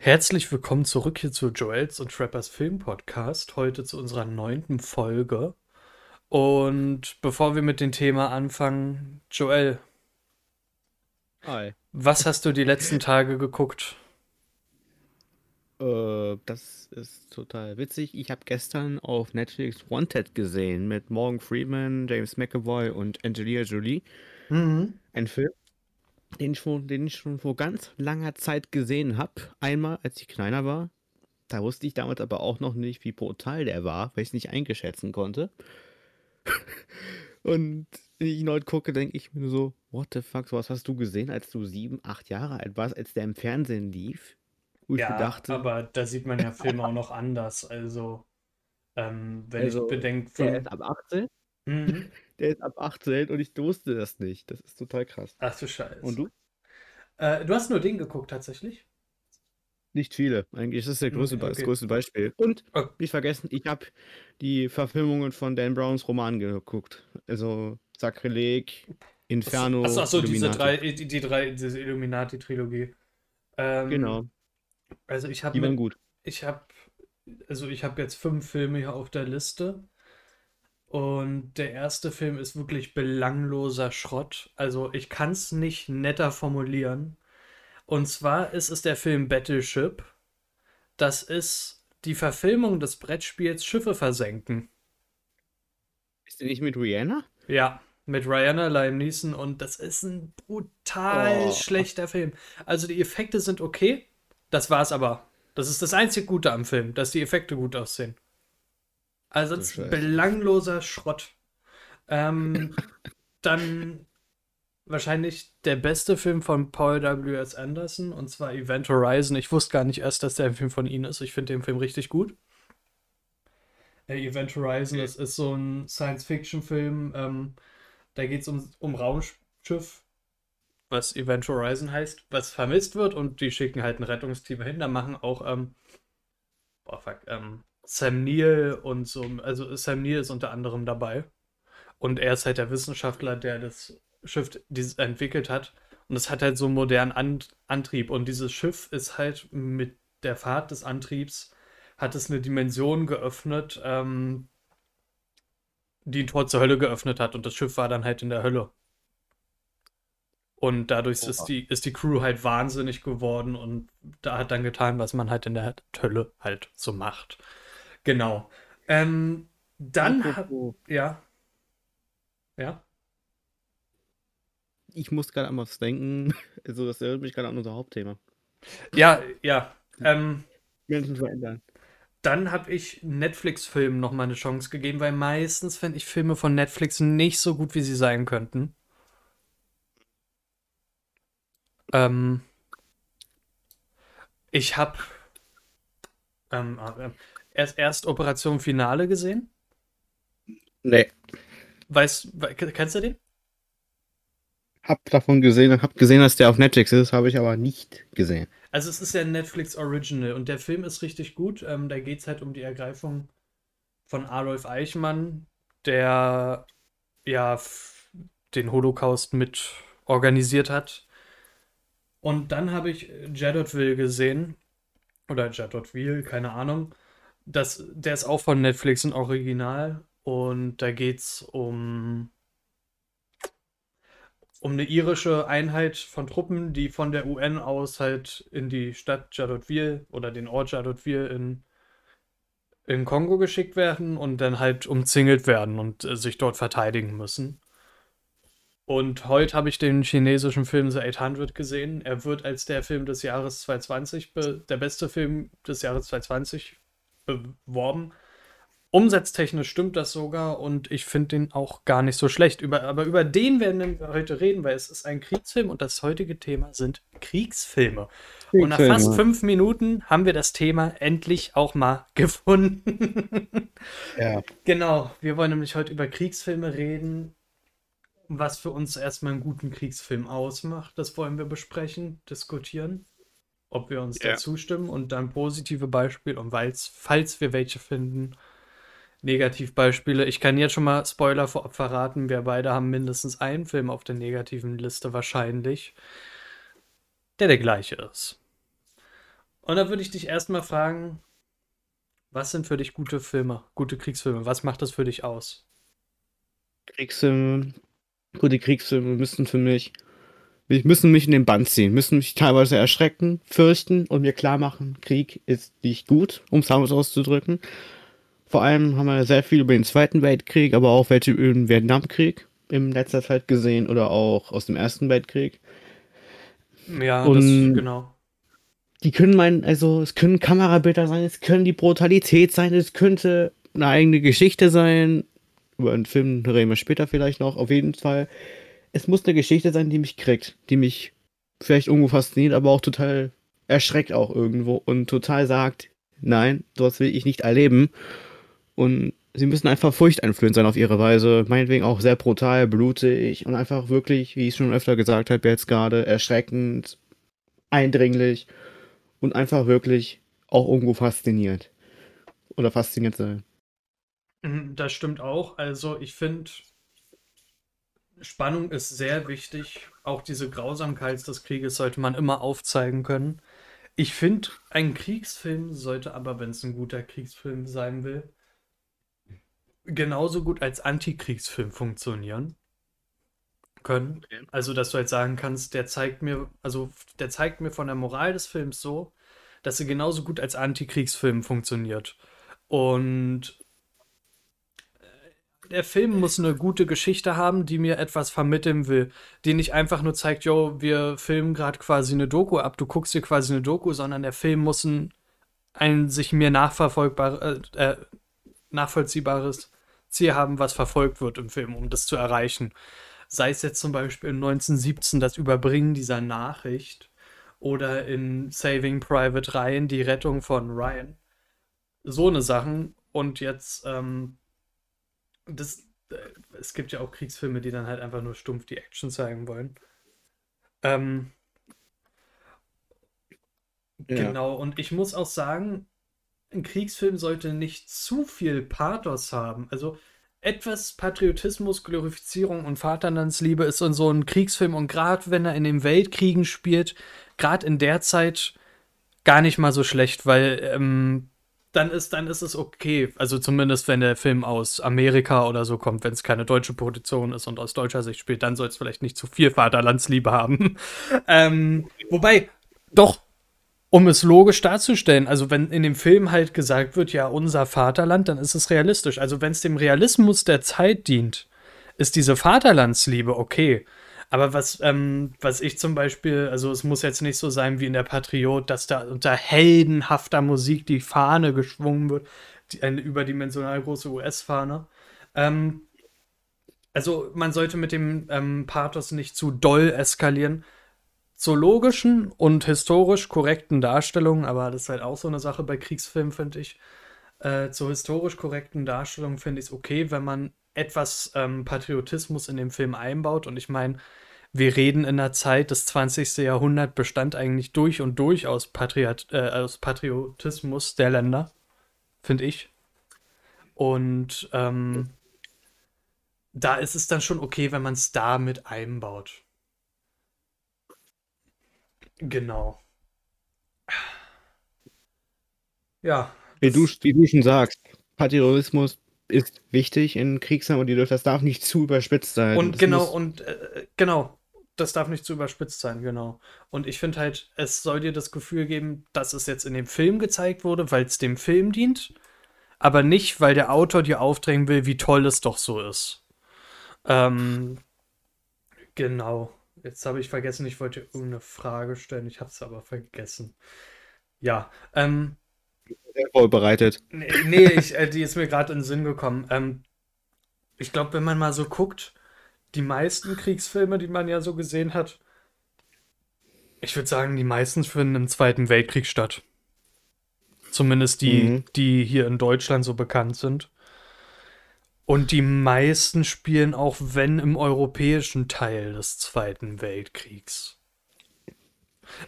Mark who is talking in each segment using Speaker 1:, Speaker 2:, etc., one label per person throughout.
Speaker 1: Herzlich willkommen zurück hier zu Joels und Trappers Film Podcast. Heute zu unserer neunten Folge. Und bevor wir mit dem Thema anfangen, Joel,
Speaker 2: Hi.
Speaker 1: was hast du die letzten Tage geguckt?
Speaker 2: Äh, das ist total witzig. Ich habe gestern auf Netflix Wanted gesehen mit Morgan Freeman, James McAvoy und Angelina Jolie.
Speaker 1: Mhm.
Speaker 2: Ein Film, den ich, schon, den ich schon vor ganz langer Zeit gesehen habe. Einmal, als ich kleiner war. Da wusste ich damals aber auch noch nicht, wie brutal der war, weil ich es nicht eingeschätzen konnte. Und wenn ich ihn heute gucke, denke ich mir nur so, what the fuck, was hast du gesehen, als du sieben, acht Jahre alt warst, als der im Fernsehen lief? Wo ich
Speaker 1: Ja,
Speaker 2: dachte,
Speaker 1: aber da sieht man ja Filme auch noch anders. Also, ähm, wenn ich
Speaker 2: Also,
Speaker 1: bedenke,
Speaker 2: der
Speaker 1: von.
Speaker 2: ist ab 18.
Speaker 1: Mhm.
Speaker 2: Der ist ab 18 und ich wusste das nicht. Das ist total krass.
Speaker 1: Ach du
Speaker 2: Und
Speaker 1: Scheiße.
Speaker 2: du?
Speaker 1: Äh, du hast nur den geguckt, tatsächlich?
Speaker 2: Nicht viele. Eigentlich ist das der
Speaker 1: Hm,
Speaker 2: größte, das
Speaker 1: Okay.
Speaker 2: größte Beispiel. Und
Speaker 1: Oh,
Speaker 2: nicht vergessen, ich habe die Verfilmungen von Dan Browns Roman geguckt. Also Sakrileg, Inferno,
Speaker 1: achso, achso, diese drei, die, die drei, diese Illuminati-Trilogie. Ähm,
Speaker 2: Genau,
Speaker 1: also ich habe
Speaker 2: die waren gut.
Speaker 1: ich habe, also ich habe jetzt fünf Filme hier auf der Liste und der erste Film ist wirklich belangloser Schrott. Also ich kann es nicht netter formulieren. Und zwar ist es der Film Battleship. Das ist die Verfilmung des Brettspiels Schiffe versenken.
Speaker 2: Ist der nicht mit Rihanna?
Speaker 1: Ja, mit Rihanna, Liam Neeson und das ist ein brutal
Speaker 2: Oh,
Speaker 1: schlechter Film. Also die Effekte sind okay, das war's aber. Das ist das einzige Gute am Film, dass die Effekte gut aussehen. Also
Speaker 2: du
Speaker 1: es ist
Speaker 2: Scheiße.
Speaker 1: belangloser Schrott. Ähm, dann wahrscheinlich der beste Film von Paul W.S. Anderson und zwar Event Horizon. Ich wusste gar nicht erst, dass der ein Film von ihm ist. Ich finde den Film richtig gut. Äh, Event Horizon, das ist so ein Science-Fiction-Film. Ähm, da geht es um, um Raumschiff, was Event Horizon heißt, was vermisst wird und die schicken halt ein Rettungsteam hin. Da machen auch, ähm, boah, fuck, ähm, Sam Neill und so, also Sam Neill ist unter anderem dabei. Und er ist halt der Wissenschaftler, der das Schiff dieses entwickelt hat. Und es hat halt so einen modernen An Antrieb. Und dieses Schiff ist halt mit der Fahrt des Antriebs, hat es eine Dimension geöffnet, ähm, die ein Tor zur Hölle geöffnet hat. Und das Schiff war dann halt in der Hölle. Und dadurch ist die, ist die Crew halt wahnsinnig geworden und da hat dann getan, was man halt in der Hölle halt so macht. Genau. Ähm, dann
Speaker 2: Apropos,
Speaker 1: ja, ja.
Speaker 2: ich muss gerade an was denken. Also das erinnert mich gerade an unser Hauptthema.
Speaker 1: Ja, ja. Ähm,
Speaker 2: Menschen verändern.
Speaker 1: dann habe ich Netflix-Filmen noch mal eine Chance gegeben, weil meistens finde ich Filme von Netflix nicht so gut, wie sie sein könnten. Ähm, ich habe ähm, äh, erst, erst Operation Finale gesehen.
Speaker 2: Nee.
Speaker 1: Weißt, we- kennst du den?
Speaker 2: Hab davon gesehen und hab gesehen, dass der auf Netflix ist, habe ich aber nicht gesehen.
Speaker 1: Also es ist ja ein Netflix Original und der Film ist richtig gut. Ähm, da geht es halt um die Ergreifung von Adolf Eichmann, der ja den Holocaust mit organisiert hat. Und dann habe ich Jadotville gesehen. Oder Jadotville, keine Ahnung. Das, der ist auch von Netflix ein Original. Und da geht es um, um eine irische Einheit von Truppen, die von der UN aus halt in die Stadt Jadotville oder den Ort Jadotville in, in Kongo geschickt werden und dann halt umzingelt werden und äh, sich dort verteidigen müssen. Und heute habe ich den chinesischen Film The 800 gesehen. Er wird als der Film des Jahres 2020, be der beste Film des Jahres 2020 beworben. Umsatztechnisch stimmt das sogar und ich finde den auch gar nicht so schlecht. Über, aber über den werden wir heute reden, weil es ist ein Kriegsfilm und das heutige Thema sind Kriegsfilme. Und nach fast
Speaker 2: Kriegsfilme.
Speaker 1: fünf Minuten haben wir das Thema endlich auch mal gefunden.
Speaker 2: Ja.
Speaker 1: Genau, wir wollen nämlich heute über Kriegsfilme reden. Was für uns erstmal einen guten Kriegsfilm ausmacht, das wollen wir besprechen, diskutieren, ob wir uns
Speaker 2: Ja.
Speaker 1: dazu stimmen und dann positive Beispiele und weil's, falls wir welche finden, Negativbeispiele. Ich kann jetzt schon mal Spoiler vorab verraten, wir beide haben mindestens einen Film auf der negativen Liste wahrscheinlich, der der gleiche ist. Und da würde ich dich erstmal fragen, was sind für dich gute Filme, gute Kriegsfilme? Was macht das für dich aus?
Speaker 2: Kriegsfilme, gute Kriegsfilme müssen für mich, müssen mich in den Band ziehen, müssen mich teilweise erschrecken, fürchten und mir klar machen, Krieg ist nicht gut, um es auszudrücken. Vor allem haben wir sehr viel über den Zweiten Weltkrieg, aber auch welche über den Vietnamkrieg in letzter Zeit gesehen oder auch aus dem Ersten Weltkrieg.
Speaker 1: Ja, und das, genau.
Speaker 2: Die können meinen, also es können Kamerabilder sein, es können die Brutalität sein, es könnte eine eigene Geschichte sein. Über einen Film reden wir später vielleicht noch. Auf jeden Fall, es muss eine Geschichte sein, die mich kriegt, die mich vielleicht irgendwo fasziniert, aber auch total erschreckt auch irgendwo und total sagt, nein, sowas will ich nicht erleben. Und sie müssen einfach furchteinflößend sein auf ihre Weise. Meinetwegen auch sehr brutal, blutig und einfach wirklich, wie ich schon öfter gesagt habe, jetzt gerade erschreckend, eindringlich und einfach wirklich auch irgendwo fasziniert. Oder fasziniert sein.
Speaker 1: Mhm, das stimmt auch. Also ich finde, Spannung ist sehr wichtig. Auch diese Grausamkeit des Krieges sollte man immer aufzeigen können. Ich finde, ein Kriegsfilm sollte aber, wenn es ein guter Kriegsfilm sein will, genauso gut als Antikriegsfilm funktionieren können. Okay. Also, dass du halt sagen kannst, der zeigt mir, also der zeigt mir von der Moral des Films so, dass er genauso gut als Antikriegsfilm funktioniert. Und der Film muss eine gute Geschichte haben, die mir etwas vermitteln will, die nicht einfach nur zeigt, yo, wir filmen gerade quasi eine Doku ab, du guckst dir quasi eine Doku, sondern der Film muss ein, ein sich mir nachverfolgbar, äh, äh nachvollziehbares Ziel haben, was verfolgt wird im Film, um das zu erreichen. Sei es jetzt zum Beispiel in 1917 das Überbringen dieser Nachricht oder in Saving Private Ryan die Rettung von Ryan. So eine Sachen. Und jetzt, ähm, das, äh, es gibt ja auch Kriegsfilme, die dann halt einfach nur stumpf die Action zeigen wollen. Ähm, ja. Genau, und ich muss auch sagen, ein Kriegsfilm sollte nicht zu viel Pathos haben. Also etwas Patriotismus, Glorifizierung und Vaterlandsliebe ist in so einem Kriegsfilm und gerade wenn er in den Weltkriegen spielt, gerade in der Zeit gar nicht mal so schlecht, weil ähm, dann ist, dann ist es okay. Also zumindest wenn der Film aus Amerika oder so kommt, wenn es keine deutsche Produktion ist und aus deutscher Sicht spielt, dann soll es vielleicht nicht zu viel Vaterlandsliebe haben. ähm, wobei, doch, um es logisch darzustellen, also wenn in dem Film halt gesagt wird, ja, unser Vaterland, dann ist es realistisch. Also wenn es dem Realismus der Zeit dient, ist diese Vaterlandsliebe okay. Aber was, ähm, was ich zum Beispiel, also es muss jetzt nicht so sein wie in der Patriot, dass da unter heldenhafter Musik die Fahne geschwungen wird, die, eine überdimensional große US-Fahne. Ähm, also man sollte mit dem ähm, Pathos nicht zu doll eskalieren, zur logischen und historisch korrekten Darstellung, aber das ist halt auch so eine Sache bei Kriegsfilmen, finde ich. Äh, zur historisch korrekten Darstellung finde ich es okay, wenn man etwas ähm, Patriotismus in dem Film einbaut. Und ich meine, wir reden in der Zeit, das 20. Jahrhundert bestand eigentlich durch und durch aus, Patriot, äh, aus Patriotismus der Länder, finde ich. Und ähm, da ist es dann schon okay, wenn man es da mit einbaut. Genau. Ja.
Speaker 2: Wie du, wie du schon sagst, Patriotismus ist wichtig in Kriegsfilmen und das darf nicht zu überspitzt sein.
Speaker 1: Und
Speaker 2: das
Speaker 1: genau, und äh, genau, das darf nicht zu überspitzt sein, genau. Und ich finde halt, es soll dir das Gefühl geben, dass es jetzt in dem Film gezeigt wurde, weil es dem Film dient, aber nicht, weil der Autor dir aufdrängen will, wie toll es doch so ist. Ähm, genau. Jetzt habe ich vergessen, ich wollte irgendeine Frage stellen, ich habe es aber vergessen. Ja, ähm.
Speaker 2: Vorbereitet.
Speaker 1: Nee, nee ich, äh, die ist mir gerade in den Sinn gekommen. Ähm, ich glaube, wenn man mal so guckt, die meisten Kriegsfilme, die man ja so gesehen hat, ich würde sagen, die meisten finden im Zweiten Weltkrieg statt. Zumindest die, mhm. die hier in Deutschland so bekannt sind. Und die meisten spielen auch, wenn im europäischen Teil des Zweiten Weltkriegs.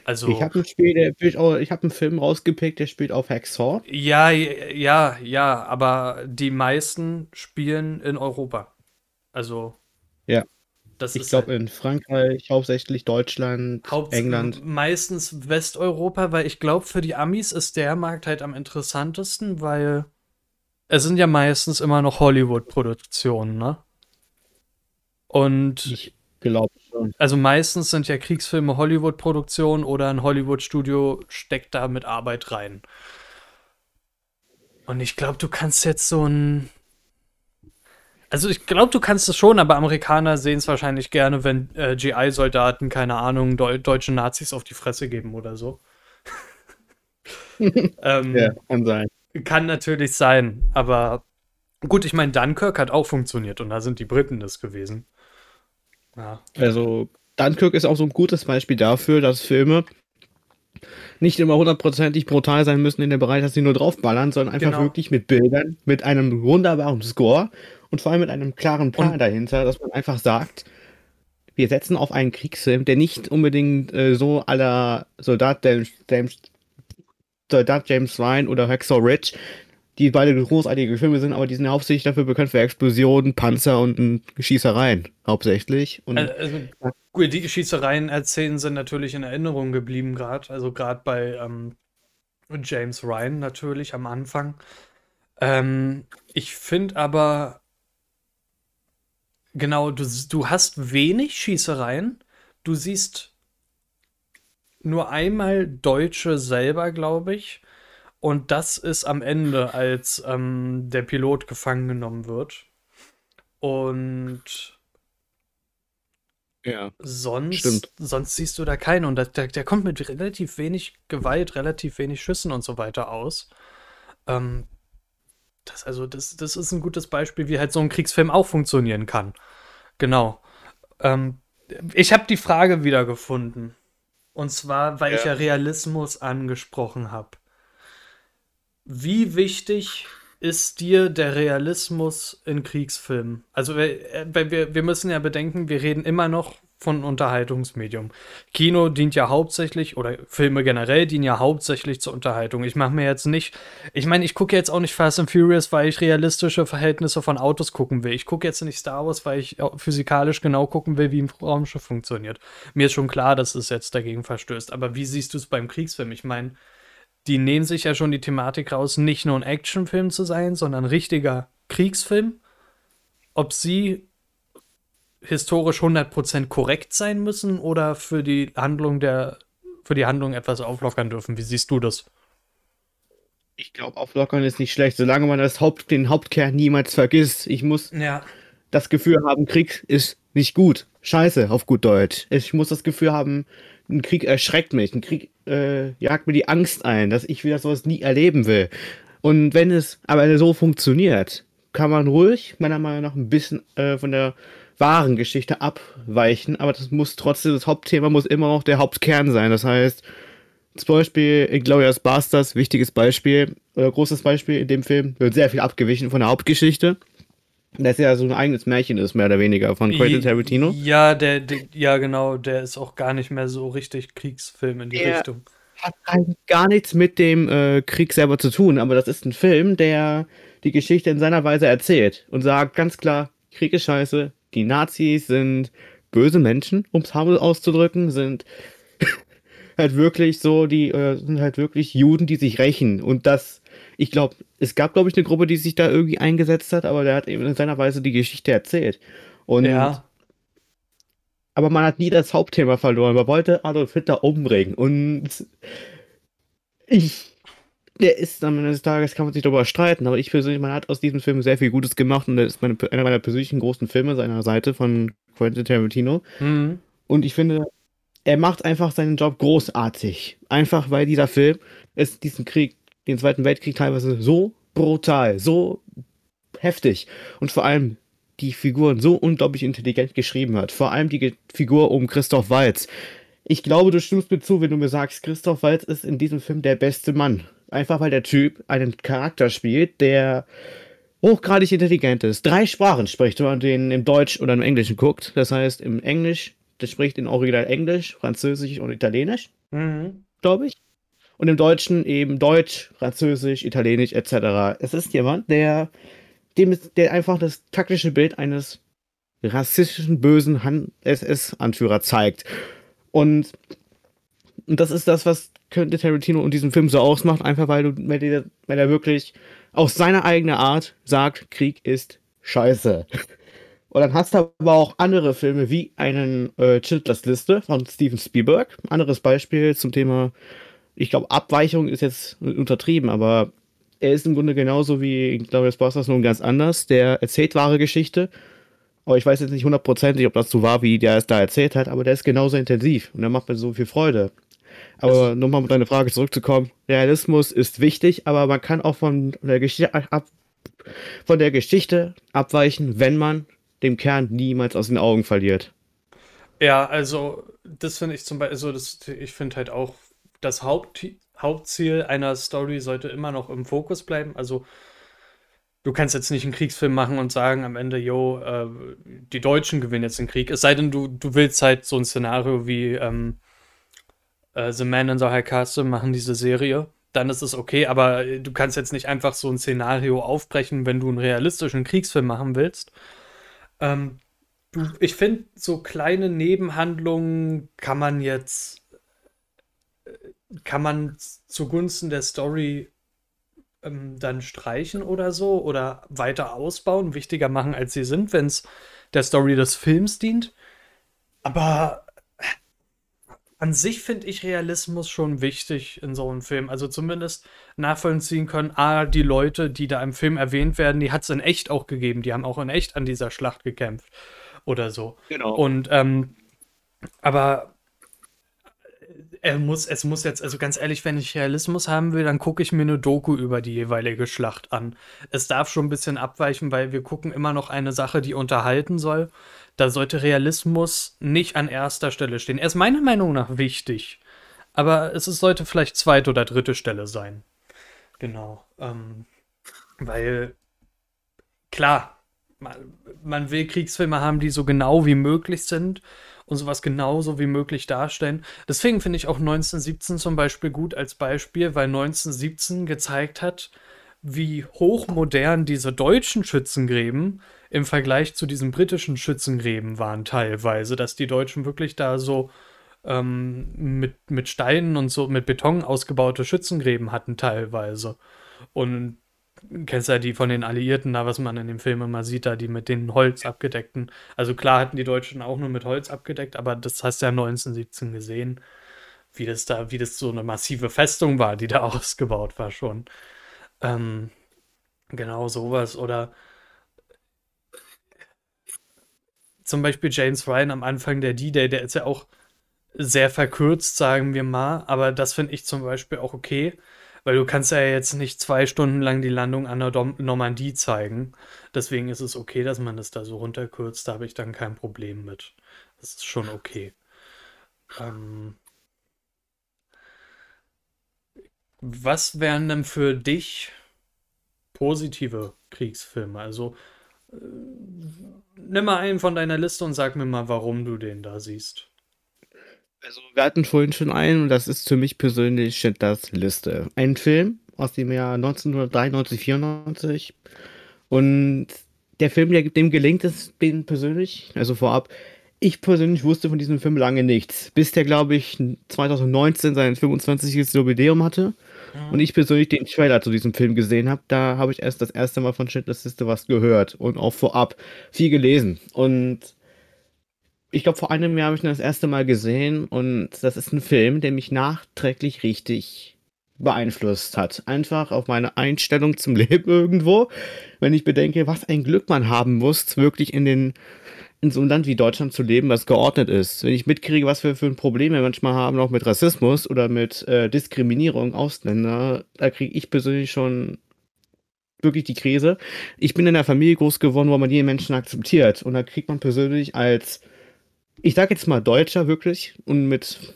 Speaker 2: Also, ich habe ein Spiel, der spielt auch, ich habe einen Film rausgepickt, der spielt auf Hacksaw.
Speaker 1: Ja, ja, ja, aber die meisten spielen in Europa. Also.
Speaker 2: Ja.
Speaker 1: Das
Speaker 2: Ich glaube
Speaker 1: halt
Speaker 2: in Frankreich, hauptsächlich Deutschland,
Speaker 1: Haupt
Speaker 2: England.
Speaker 1: meistens Westeuropa, weil ich glaube, für die Amis ist der Markt halt am interessantesten, weil es sind ja meistens immer noch Hollywood-Produktionen, ne? Und
Speaker 2: Ich glaube schon.
Speaker 1: also meistens sind ja Kriegsfilme Hollywood-Produktionen oder ein Hollywood-Studio steckt da mit Arbeit rein. Und ich glaube, du kannst jetzt so ein. Also ich glaube, du kannst es schon, aber Amerikaner sehen es wahrscheinlich gerne, wenn äh, GI-Soldaten, keine Ahnung, Deu deutsche Nazis auf die Fresse geben oder so. ähm,
Speaker 2: Ja, kann sein.
Speaker 1: Kann natürlich sein, aber gut, ich meine, Dunkirk hat auch funktioniert und da sind die Briten das gewesen. Ja.
Speaker 2: Also, Dunkirk ist auch so ein gutes Beispiel dafür, dass Filme nicht immer hundertprozentig brutal sein müssen in dem Bereich, dass sie nur draufballern, sondern einfach
Speaker 1: Genau.
Speaker 2: wirklich mit Bildern, mit einem wunderbaren Score und vor allem mit einem klaren Plan
Speaker 1: Und-
Speaker 2: dahinter, dass man einfach sagt, wir setzen auf einen Kriegsfilm, der nicht unbedingt äh, so aller Soldat James, Soldat James Ryan oder Hacksaw Ridge, die beide großartige Filme sind, aber die sind hauptsächlich dafür bekannt für Explosionen, Panzer und äh, Schießereien, hauptsächlich. Und
Speaker 1: Also, also, die Schießereien erzählen sind natürlich in Erinnerung geblieben gerade. Also gerade bei ähm, James Ryan natürlich am Anfang. Ähm, ich finde aber, genau, du, du hast wenig Schießereien. Du siehst nur einmal Deutsche selber, glaube ich. Und das ist am Ende, als ähm, der Pilot gefangen genommen wird. Und
Speaker 2: ja.
Speaker 1: Sonst,
Speaker 2: Stimmt.
Speaker 1: sonst siehst du da keinen. Und der, der, kommt mit relativ wenig Gewalt, relativ wenig Schüssen und so weiter aus. Ähm, das, also, das, das ist ein gutes Beispiel, wie halt so ein Kriegsfilm auch funktionieren kann. Genau. Ähm, ich habe die Frage wiedergefunden. Und zwar, weil ich
Speaker 2: Ja.
Speaker 1: ja Realismus angesprochen habe. Wie wichtig ist dir der Realismus in Kriegsfilmen? Also, wir, äh, wir, wir müssen ja bedenken, wir reden immer noch von Unterhaltungsmedium. Kino dient ja hauptsächlich, oder Filme generell dienen ja hauptsächlich zur Unterhaltung. Ich mache mir jetzt nicht, ich meine, ich gucke jetzt auch nicht Fast and Furious, weil ich realistische Verhältnisse von Autos gucken will. Ich gucke jetzt nicht Star Wars, weil ich physikalisch genau gucken will, wie ein Raumschiff funktioniert. Mir ist schon klar, dass es jetzt dagegen verstößt. Aber wie siehst du es beim Kriegsfilm? Ich meine, die nehmen sich ja schon die Thematik raus, nicht nur ein Actionfilm zu sein, sondern ein richtiger Kriegsfilm. Ob sie historisch 100% korrekt sein müssen oder für die Handlung der für die Handlung etwas auflockern dürfen. Wie siehst du das?
Speaker 2: Ich glaube, auflockern ist nicht schlecht, solange man das Haupt, den Hauptkern niemals vergisst. Ich muss
Speaker 1: Ja.
Speaker 2: das Gefühl haben, Krieg ist nicht gut. Scheiße, auf gut Deutsch. Ich muss das Gefühl haben, ein Krieg erschreckt mich. Ein Krieg äh, jagt mir die Angst ein, dass ich wieder sowas nie erleben will. Und wenn es aber so funktioniert, kann man ruhig, meiner Meinung nach, ein bisschen äh, von der wahren Geschichte abweichen. Aber das muss trotzdem, das Hauptthema muss immer noch der Hauptkern sein. Das heißt, zum Beispiel in Glorious Bastards, wichtiges Beispiel, oder großes Beispiel in dem Film, wird sehr viel abgewichen von der Hauptgeschichte. Das ja so ein eigenes Märchen ist, mehr oder weniger, von Quentin Tarantino.
Speaker 1: Ja, der, der, ja, genau, der ist auch gar nicht mehr so richtig Kriegsfilm in die
Speaker 2: Ja.
Speaker 1: Richtung.
Speaker 2: Hat eigentlich gar nichts mit dem äh, Krieg selber zu tun, aber das ist ein Film, der die Geschichte in seiner Weise erzählt und sagt ganz klar, Krieg ist scheiße, die Nazis sind böse Menschen, um es harmlos auszudrücken, sind halt wirklich so, die äh, sind halt wirklich Juden, die sich rächen und das, ich glaube, es gab, glaube ich, eine Gruppe, die sich da irgendwie eingesetzt hat, aber der hat eben in seiner Weise die Geschichte erzählt. Und
Speaker 1: Ja,
Speaker 2: aber man hat nie das Hauptthema verloren. Man wollte Adolf Hitler umbringen. Und ich, der ist am Ende des Tages, kann man sich darüber streiten, aber ich persönlich, man hat aus diesem Film sehr viel Gutes gemacht und das ist meine, einer meiner persönlichen großen Filme seiner Seite von Quentin Tarantino.
Speaker 1: mhm.
Speaker 2: Und ich finde, er macht einfach seinen Job großartig. Einfach weil dieser Film ist diesen Krieg, den Zweiten Weltkrieg teilweise so brutal, so heftig und vor allem die Figuren so unglaublich intelligent geschrieben hat. Vor allem die Ge Figur um Christoph Waltz. Ich glaube, du stimmst mir zu, wenn du mir sagst, Christoph Waltz ist in diesem Film der beste Mann. Einfach weil der Typ einen Charakter spielt, der hochgradig intelligent ist. Drei Sprachen spricht, wenn man den im Deutsch oder im Englischen guckt. Das heißt, im Englisch, der spricht in Original Englisch, Französisch und Italienisch,
Speaker 1: Mhm.
Speaker 2: glaube ich. Und im Deutschen eben Deutsch, Französisch, Italienisch etc. Es ist jemand, der, dem ist, der einfach das taktische Bild eines rassistischen, bösen SS-Anführer zeigt. Und, und das ist das, was könnte Tarantino in diesem Film so ausmacht, einfach weil, du, weil, der, weil er wirklich aus seiner eigenen Art sagt, Krieg ist scheiße. Und dann hast du aber auch andere Filme wie einen äh, Schindlers Liste von Steven Spielberg. Anderes Beispiel zum Thema, ich glaube, Abweichung ist jetzt untertrieben, aber er ist im Grunde genauso wie Glorious Bastards, nur ganz anders. Der erzählt wahre Geschichte. Aber ich weiß jetzt nicht hundertprozentig, ob das so war, wie der es da erzählt hat, aber der ist genauso intensiv und der macht mir so viel Freude. Aber nochmal mit deiner Frage zurückzukommen, Realismus ist wichtig, aber man kann auch von der, Geschichte ab, von der Geschichte abweichen, wenn man dem Kern niemals aus den Augen verliert.
Speaker 1: Ja, also das finde ich zum Beispiel, also das, ich finde halt auch, das Haupt, Hauptziel einer Story sollte immer noch im Fokus bleiben. Also du kannst jetzt nicht einen Kriegsfilm machen und sagen am Ende, yo, äh, die Deutschen gewinnen jetzt den Krieg. Es sei denn, du, du willst halt so ein Szenario wie ähm, äh, The Man in the High Castle machen diese Serie. Dann ist es okay, aber du kannst jetzt nicht einfach so ein Szenario aufbrechen, wenn du einen realistischen Kriegsfilm machen willst. Ähm, ich finde, so kleine Nebenhandlungen kann man jetzt, äh, kann man zugunsten der Story ähm, dann streichen oder so oder weiter ausbauen, wichtiger machen, als sie sind, wenn es der Story des Films dient. Aber an sich finde ich Realismus schon wichtig in so einem Film. Also zumindest nachvollziehen können, ah, die Leute, die da im Film erwähnt werden, die hat es in echt auch gegeben. Die haben auch in echt an dieser Schlacht gekämpft. Oder so. Genau. Und, ähm, aber er muss, es muss jetzt, also ganz ehrlich, wenn ich Realismus haben will, dann gucke ich mir eine Doku über die jeweilige Schlacht an. Es darf schon ein bisschen abweichen, weil wir gucken immer noch eine Sache, die unterhalten soll da sollte Realismus nicht an erster Stelle stehen. Er ist meiner Meinung nach wichtig, aber es ist, sollte vielleicht zweite oder dritte Stelle sein. Genau. Ähm, weil, klar, man, man will Kriegsfilme haben, die so genau wie möglich sind und sowas genauso wie möglich darstellen. Deswegen finde ich auch 1917 zum Beispiel gut als Beispiel, weil 1917 gezeigt hat, wie hochmodern diese deutschen Schützengräben im Vergleich zu diesen britischen Schützengräben waren teilweise, dass die Deutschen wirklich da so ähm, mit, mit Steinen und so mit Beton ausgebaute Schützengräben hatten teilweise. Und kennst ja die von den Alliierten da, was man in dem Film immer sieht, da die mit den Holz abgedeckten. Also klar hatten die Deutschen auch nur mit Holz abgedeckt, aber das hast du ja 1917 gesehen, wie das da, wie das so eine massive Festung war, die da ausgebaut war schon. Ähm, genau sowas. Oder zum Beispiel James Ryan am Anfang der D-Day, der ist ja auch sehr verkürzt, sagen wir mal. Aber das finde ich zum Beispiel auch okay, weil du kannst ja jetzt nicht zwei Stunden lang die Landung an der Dom Normandie zeigen. Deswegen ist es okay, dass man das da so runterkürzt. Da habe ich dann kein Problem mit. Das ist schon okay. Ähm, was wären denn für dich positive Kriegsfilme? Also äh, nimm mal einen von deiner Liste und sag mir mal, warum du den da siehst.
Speaker 2: Also, wir hatten vorhin schon einen und das ist für mich persönlich Schindlers Liste. Ein Film aus dem Jahr 1993, 94. Und der Film, der, dem gelingt es bin persönlich, also vorab, ich persönlich wusste von diesem Film lange nichts, bis der, glaube ich, 2019 sein 25. Jubiläum hatte. Mhm. Und ich persönlich den Trailer zu diesem Film gesehen habe, da habe ich erst das erste Mal von Schindlers Liste was gehört und auch vorab viel gelesen. Und ich glaube, vor einem Jahr habe ich ihn das erste Mal gesehen und das ist ein Film, der mich nachträglich richtig beeinflusst hat. Einfach auf meine Einstellung zum Leben irgendwo. Wenn ich bedenke, was ein Glück man haben muss, wirklich in den in so einem Land wie Deutschland zu leben, was geordnet ist. Wenn ich mitkriege, was wir für ein Problem wir manchmal haben, auch mit Rassismus oder mit äh, Diskriminierung Ausländer, da kriege ich persönlich schon wirklich die Krise. Ich bin in einer Familie groß geworden, wo man jeden Menschen akzeptiert. Und da kriegt man persönlich als, ich sage jetzt mal Deutscher wirklich und mit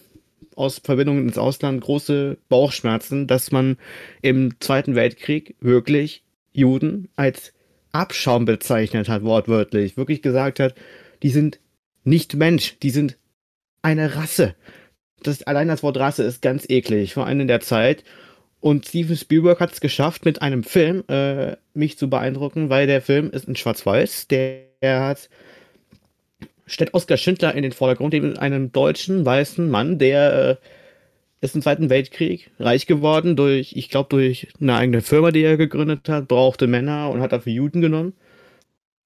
Speaker 2: aus Verbindungen ins Ausland große Bauchschmerzen, dass man im Zweiten Weltkrieg wirklich Juden als Abschaum bezeichnet hat, wortwörtlich. Wirklich gesagt hat, die sind nicht Mensch, die sind eine Rasse. Das, allein das Wort Rasse ist ganz eklig, vor allem in der Zeit. Und Steven Spielberg hat es geschafft, mit einem Film äh, mich zu beeindrucken, weil der Film ist in Schwarz-Weiß. Der, der, hat stellt Oskar Schindler in den Vordergrund, eben einen deutschen, weißen Mann, der äh, ist im Zweiten Weltkrieg reich geworden durch, ich glaube, durch eine eigene Firma, die er gegründet hat, brauchte Männer und hat dafür Juden genommen.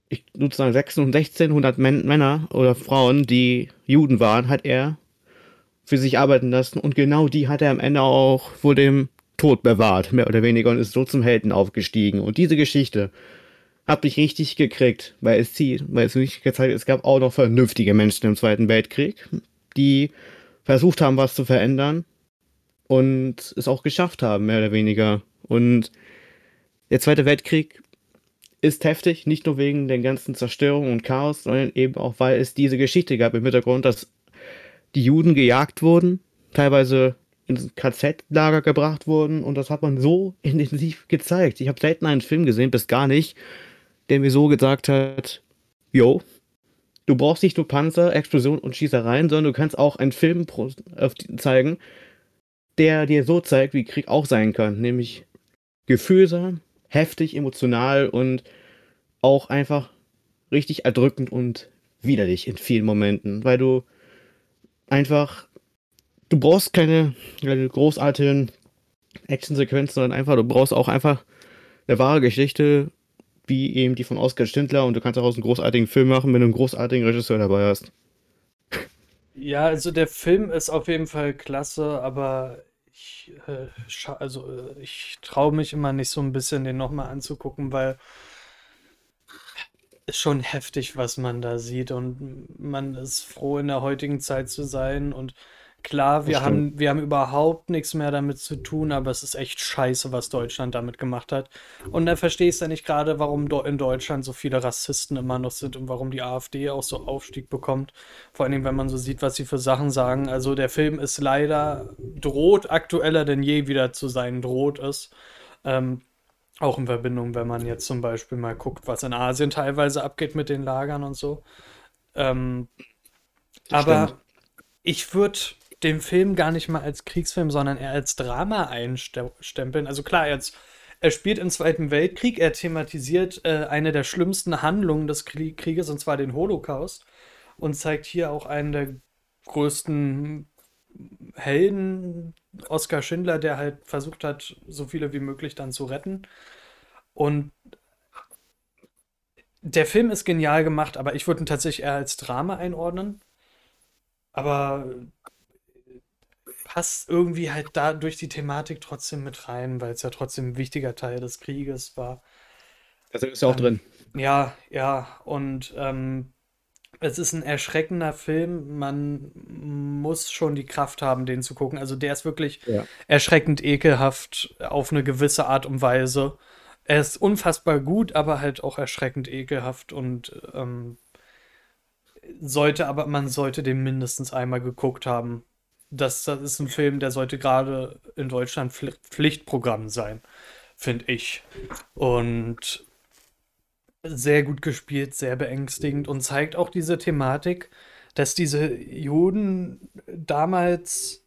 Speaker 2: Ich sozusagen 16 und 1600 Män Männer oder Frauen, die Juden waren, hat er für sich arbeiten lassen und genau die hat er am Ende auch vor dem Tod bewahrt, mehr oder weniger, und ist so zum Helden aufgestiegen. Und diese Geschichte hat mich richtig gekriegt, weil es zieht, weil es nicht gezeigt es gab auch noch vernünftige Menschen im Zweiten Weltkrieg, die versucht haben, was zu verändern und es auch geschafft haben, mehr oder weniger. Und der Zweite Weltkrieg ist heftig, nicht nur wegen der ganzen Zerstörung und Chaos, sondern eben auch, weil es diese Geschichte gab im Hintergrund, dass die Juden gejagt wurden, teilweise ins KZ-Lager gebracht wurden und das hat man so intensiv gezeigt. Ich habe selten einen Film gesehen, bis gar nicht, der mir so gesagt hat, yo, du brauchst nicht nur Panzer, Explosionen und Schießereien, sondern du kannst auch einen Film zeigen, der dir so zeigt, wie Krieg auch sein kann, nämlich gefühlsam, heftig, emotional und auch einfach richtig erdrückend und widerlich in vielen Momenten, weil du einfach, du brauchst keine, keine großartigen Actionsequenzen, sondern einfach, du brauchst auch einfach eine wahre Geschichte, wie eben die von Oskar Stindler und du kannst daraus einen großartigen Film machen, wenn du einen großartigen Regisseur dabei hast.
Speaker 1: Ja, also der Film ist auf jeden Fall klasse, aber ich, äh, also äh, ich traue mich immer nicht so ein bisschen, den nochmal anzugucken, weil ist schon heftig, was man da sieht und man ist froh, in der heutigen Zeit zu sein und Klar, wir haben, wir haben überhaupt nichts mehr damit zu tun, aber es ist echt scheiße, was Deutschland damit gemacht hat. Und da verstehe ich ja nicht gerade, warum in Deutschland so viele Rassisten immer noch sind und warum die AfD auch so Aufstieg bekommt. Vor allem, wenn man so sieht, was sie für Sachen sagen. Also der Film ist leider droht aktueller denn je wieder zu sein, droht es. Ähm, auch in Verbindung, wenn man jetzt zum Beispiel mal guckt, was in Asien teilweise abgeht mit den Lagern und so. Ähm, aber ich würde den Film gar nicht mal als Kriegsfilm, sondern eher als Drama einstempeln. Also klar, er, jetzt, er spielt im Zweiten Weltkrieg, er thematisiert äh, eine der schlimmsten Handlungen des Krieges, und zwar den Holocaust, und zeigt hier auch einen der größten Helden, Oskar Schindler, der halt versucht hat, so viele wie möglich dann zu retten. Und der Film ist genial gemacht, aber ich würde ihn tatsächlich eher als Drama einordnen. Aber passt irgendwie halt da durch die Thematik trotzdem mit rein, weil es ja trotzdem ein wichtiger Teil des Krieges war.
Speaker 2: Also ist ja auch ähm, drin.
Speaker 1: Ja, ja, und ähm, es ist ein erschreckender Film. Man muss schon die Kraft haben, den zu gucken. Also der ist wirklich ja. erschreckend ekelhaft auf eine gewisse Art und Weise. Er ist unfassbar gut, aber halt auch erschreckend ekelhaft und ähm, sollte, aber man sollte den mindestens einmal geguckt haben das, das ist ein Film, der sollte gerade in Deutschland Pflichtprogramm sein, finde ich. Und sehr gut gespielt, sehr beängstigend und zeigt auch diese Thematik, dass diese Juden damals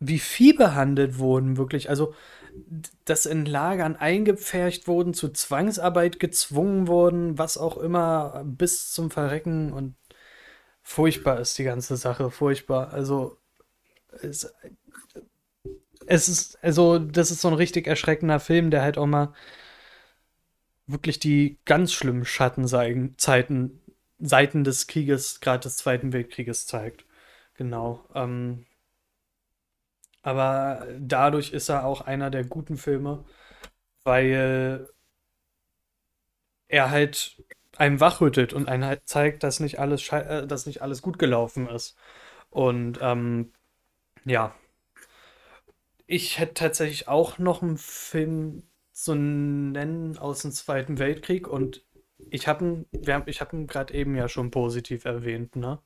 Speaker 1: wie Vieh behandelt wurden, wirklich. Also, dass in Lagern eingepfercht wurden, zu Zwangsarbeit gezwungen wurden, was auch immer, bis zum Verrecken und furchtbar ist die ganze Sache, furchtbar. Also, es, es ist, also, das ist so ein richtig erschreckender Film, der halt auch mal wirklich die ganz schlimmen Schattenzeiten, Seiten des Krieges, gerade des Zweiten Weltkrieges zeigt. Genau. Ähm, aber dadurch ist er auch einer der guten Filme, weil er halt einem wachrüttelt und einem halt zeigt, dass nicht alles, äh, dass nicht alles gut gelaufen ist. Und ähm, ja. Ich hätte tatsächlich auch noch einen Film zu nennen aus dem Zweiten Weltkrieg und ich habe ihn, ich habe ihn gerade eben ja schon positiv erwähnt, ne?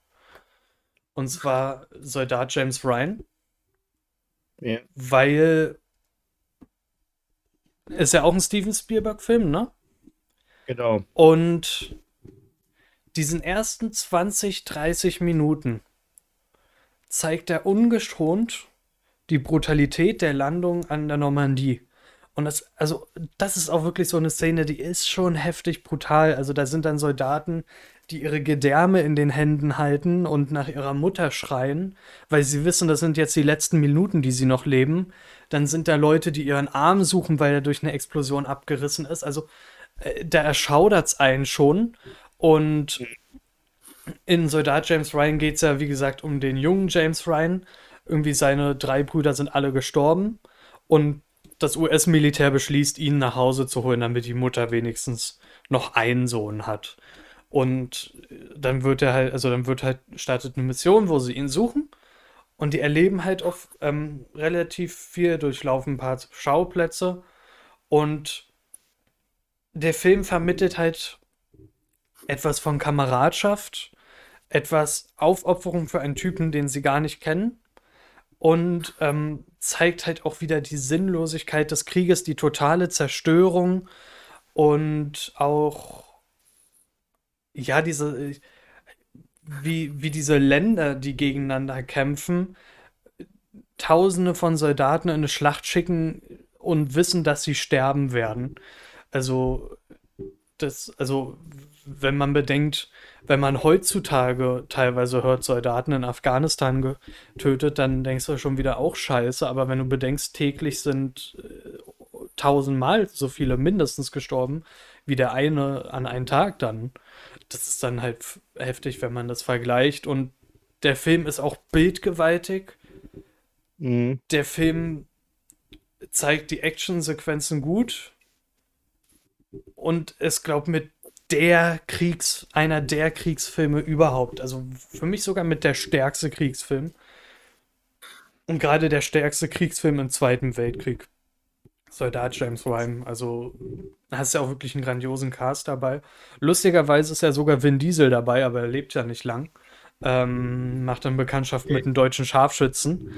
Speaker 1: Und zwar Soldat James Ryan. Ja. Weil ist ja auch ein Steven Spielberg-Film, ne?
Speaker 2: Genau.
Speaker 1: Und diesen ersten 20, 30 Minuten zeigt er ungeschont die Brutalität der Landung an der Normandie. Und das, also, das ist auch wirklich so eine Szene, die ist schon heftig brutal. Also, da sind dann Soldaten, die ihre Gedärme in den Händen halten und nach ihrer Mutter schreien, weil sie wissen, das sind jetzt die letzten Minuten, die sie noch leben. Dann sind da Leute, die ihren Arm suchen, weil er durch eine Explosion abgerissen ist. Also äh, da erschaudert es einen schon. Und in Soldat James Ryan geht es ja, wie gesagt, um den jungen James Ryan. Irgendwie seine drei Brüder sind alle gestorben. Und das US-Militär beschließt, ihn nach Hause zu holen, damit die Mutter wenigstens noch einen Sohn hat. Und dann wird er halt, also dann wird halt, startet eine Mission, wo sie ihn suchen. Und die erleben halt auch ähm, relativ viel, durchlaufen ein paar Schauplätze. Und der Film vermittelt halt etwas von Kameradschaft, etwas Aufopferung für einen Typen, den sie gar nicht kennen. Und ähm, zeigt halt auch wieder die Sinnlosigkeit des Krieges, die totale Zerstörung und auch, ja, diese, wie, wie diese Länder, die gegeneinander kämpfen, Tausende von Soldaten in eine Schlacht schicken und wissen, dass sie sterben werden. Also, das, also, wenn man bedenkt, wenn man heutzutage teilweise hört, Soldaten in Afghanistan getötet, dann denkst du schon wieder auch scheiße. Aber wenn du bedenkst, täglich sind äh, tausendmal so viele mindestens gestorben, wie der eine an einem Tag dann. Das ist dann halt heftig, wenn man das vergleicht. Und der Film ist auch bildgewaltig. Mhm. Der Film zeigt die Actionsequenzen gut. Und es glaubt mit der Kriegs, einer der Kriegsfilme überhaupt. Also für mich sogar mit der stärkste Kriegsfilm. Und gerade der stärkste Kriegsfilm im Zweiten Weltkrieg. Soldat James Ryan. Also hast ja auch wirklich einen grandiosen Cast dabei. Lustigerweise ist ja sogar Vin Diesel dabei, aber er lebt ja nicht lang. Ähm, macht dann Bekanntschaft mit einem deutschen Scharfschützen.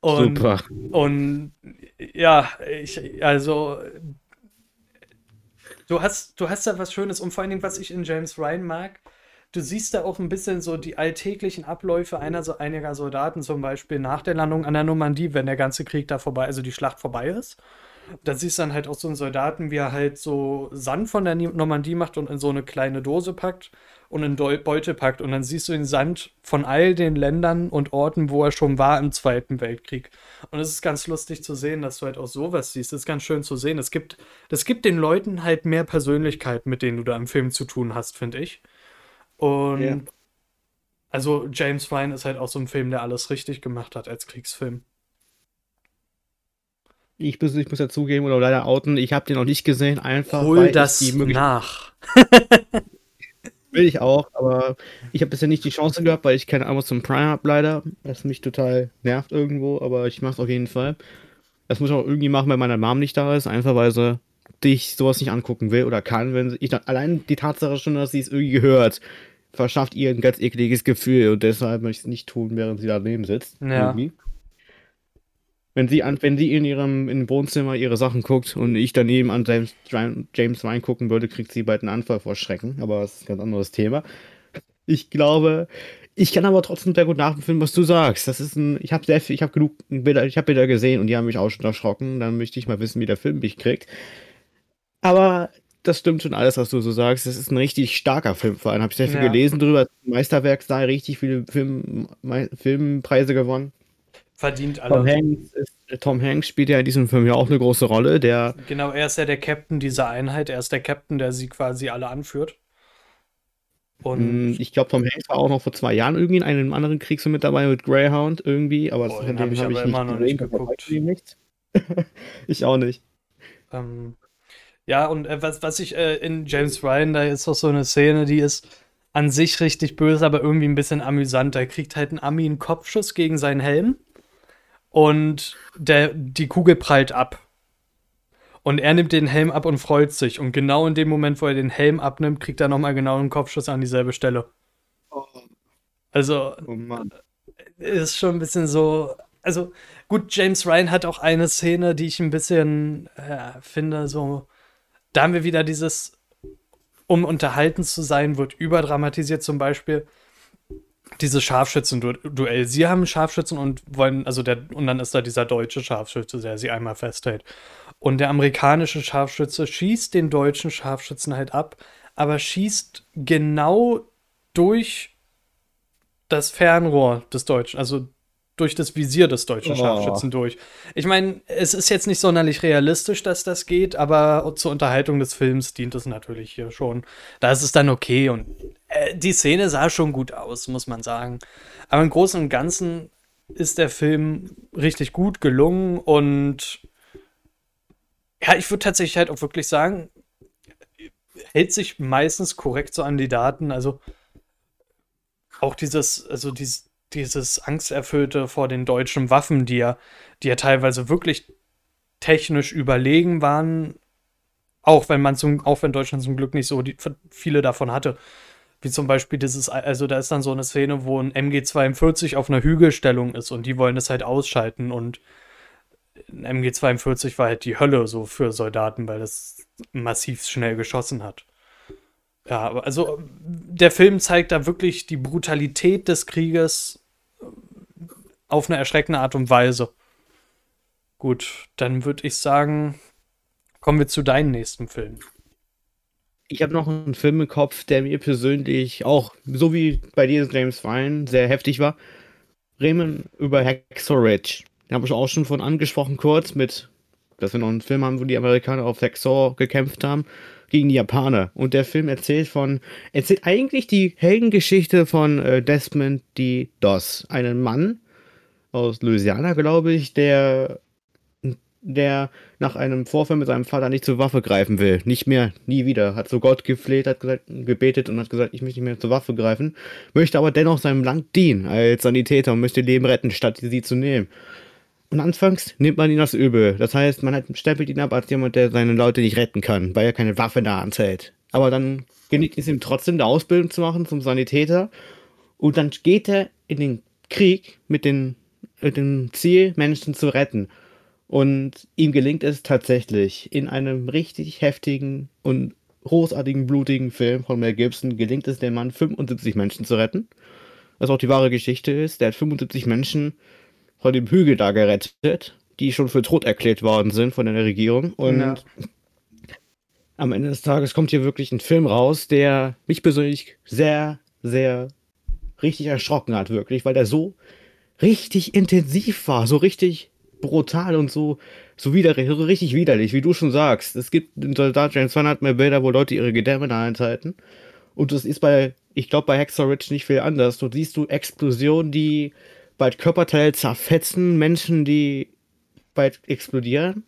Speaker 1: Und, Super. Und ja, ich, also Du hast, du hast da was Schönes und vor allen Dingen, was ich in James Ryan mag, du siehst da auch ein bisschen so die alltäglichen Abläufe einer, so einiger Soldaten, zum Beispiel nach der Landung an der Normandie, wenn der ganze Krieg da vorbei, also die Schlacht vorbei ist. Da siehst du dann halt auch so einen Soldaten, wie er halt so Sand von der Normandie macht und in so eine kleine Dose packt und in Beute packt. Und dann siehst du den Sand von all den Ländern und Orten, wo er schon war im Zweiten Weltkrieg. Und es ist ganz lustig zu sehen, dass du halt auch sowas siehst. Es ist ganz schön zu sehen. Es gibt, das gibt den Leuten halt mehr Persönlichkeit, mit denen du da im Film zu tun hast, finde ich. Und ja. also James Ryan ist halt auch so ein Film, der alles richtig gemacht hat als Kriegsfilm.
Speaker 2: Ich muss, ich muss ja zugeben oder leider outen, ich habe den noch nicht gesehen, einfach
Speaker 1: Hol weil das nach.
Speaker 2: Will ich auch, aber ich habe bisher nicht die Chance gehabt, weil ich keine Amazon Prime habe, leider. Was mich total nervt irgendwo, aber ich mache es auf jeden Fall. Das muss ich auch irgendwie machen, wenn meine Mom nicht da ist, einfach weil sie dich sowas nicht angucken will oder kann, wenn sie, ich allein die Tatsache schon, dass sie es irgendwie gehört, verschafft ihr ein ganz ekliges Gefühl und deshalb möchte ich es nicht tun, während sie daneben sitzt. Ja. Irgendwie. Wenn sie, an, wenn sie in ihrem in Wohnzimmer ihre Sachen guckt und ich daneben an James, James Ryan gucken würde, kriegt sie bald einen Anfall vor Schrecken. Aber das ist ein ganz anderes Thema. Ich glaube, ich kann aber trotzdem sehr gut nachempfinden, was du sagst. Das ist ein, ich habe sehr viel, ich habe genug Bilder, ich habe Bilder gesehen und die haben mich auch schon erschrocken. Dann möchte ich mal wissen, wie der Film mich kriegt. Aber das stimmt schon alles, was du so sagst. Das ist ein richtig starker Film. Vor allem habe ich sehr viel ja. gelesen drüber. Meisterwerk sei richtig viele Film, Filmpreise gewonnen.
Speaker 1: Verdient alle.
Speaker 2: Tom Hanks, ist, Tom Hanks spielt ja in diesem Film ja auch eine große Rolle. Der
Speaker 1: genau, er ist ja der Captain dieser Einheit. Er ist der Captain, der sie quasi alle anführt.
Speaker 2: Und hm, ich glaube, Tom Hanks war auch noch vor zwei Jahren irgendwie in einem anderen Krieg so mit dabei mit Greyhound irgendwie, aber
Speaker 1: oh, den habe ich, hab ich immer noch nicht geguckt.
Speaker 2: ich auch nicht.
Speaker 1: Ähm, ja, und äh, was, was ich äh, in James Ryan, da ist doch so eine Szene, die ist an sich richtig böse, aber irgendwie ein bisschen amüsant. Da kriegt halt ein Ami einen Kopfschuss gegen seinen Helm und der, die Kugel prallt ab. Und er nimmt den Helm ab und freut sich. Und genau in dem Moment, wo er den Helm abnimmt, kriegt er nochmal genau einen Kopfschuss an dieselbe Stelle. Oh. Also, oh ist schon ein bisschen so. Also, gut, James Ryan hat auch eine Szene, die ich ein bisschen äh, finde, so. Da haben wir wieder dieses, um unterhalten zu sein, wird überdramatisiert zum Beispiel dieses Scharfschützen-Duell. Sie haben Scharfschützen und wollen, also der, und dann ist da dieser deutsche Scharfschütze, der sie einmal festhält. Und der amerikanische Scharfschütze schießt den deutschen Scharfschützen halt ab, aber schießt genau durch das Fernrohr des Deutschen, also durch das Visier des deutschen Scharfschützen oh. durch. Ich meine, es ist jetzt nicht sonderlich realistisch, dass das geht, aber zur Unterhaltung des Films dient es natürlich hier schon. Da ist es dann okay und äh, die Szene sah schon gut aus, muss man sagen. Aber im Großen und Ganzen ist der Film richtig gut gelungen und ja, ich würde tatsächlich halt auch wirklich sagen, hält sich meistens korrekt so an die Daten. Also auch dieses, also dieses, dieses Angsterfüllte vor den deutschen Waffen, die ja, die ja teilweise wirklich technisch überlegen waren, auch wenn man zum, auch wenn Deutschland zum Glück nicht so die, viele davon hatte. Wie zum Beispiel dieses, also da ist dann so eine Szene, wo ein MG42 auf einer Hügelstellung ist und die wollen das halt ausschalten und ein MG42 war halt die Hölle so für Soldaten, weil das massiv schnell geschossen hat. Ja, also der Film zeigt da wirklich die Brutalität des Krieges auf eine erschreckende Art und Weise. Gut, dann würde ich sagen, kommen wir zu deinem nächsten Film.
Speaker 2: Ich habe noch einen Film im Kopf, der mir persönlich auch, so wie bei dir James Ryan, sehr heftig war. Bremen über Hacksaw Ridge. Den habe ich auch schon von angesprochen, kurz mit, dass wir noch einen Film haben, wo die Amerikaner auf Hacksaw gekämpft haben gegen die Japaner. Und der Film erzählt von, erzählt eigentlich die Heldengeschichte von äh, Desmond D. Doss, einem Mann aus Louisiana, glaube ich, der der nach einem Vorfall mit seinem Vater nicht zur Waffe greifen will. Nicht mehr, nie wieder. Hat zu Gott gefleht, hat gesagt, gebetet und hat gesagt, ich möchte nicht mehr zur Waffe greifen. Möchte aber dennoch seinem Land dienen als Sanitäter und möchte Leben retten, statt sie zu nehmen. Und anfangs nimmt man ihn das übel. Das heißt, man stempelt ihn ab als jemand, der seine Leute nicht retten kann, weil er keine Waffe Hand hält. Aber dann gelingt es ihm trotzdem, eine Ausbildung zu machen zum Sanitäter. Und dann geht er in den Krieg mit, den, mit dem Ziel, Menschen zu retten. Und ihm gelingt es tatsächlich, in einem richtig heftigen und großartigen, blutigen Film von Mel Gibson, gelingt es dem Mann, 75 Menschen zu retten. Was auch die wahre Geschichte ist. Der hat 75 Menschen von dem Hügel da gerettet, die schon für tot erklärt worden sind von der Regierung. Und ja. am Ende des Tages kommt hier wirklich ein Film raus, der mich persönlich sehr, sehr richtig erschrocken hat, wirklich, weil der so richtig intensiv war, so richtig brutal und so, so, widerlich, so richtig widerlich, wie du schon sagst. Es gibt in Soldat James 200 mehr Bilder, wo Leute ihre Gedärme in der Hand halten. Und das ist bei, ich glaube, bei Hexer Rich nicht viel anders. Dort siehst du Explosionen, die bald Körperteile zerfetzen, Menschen, die bald explodieren.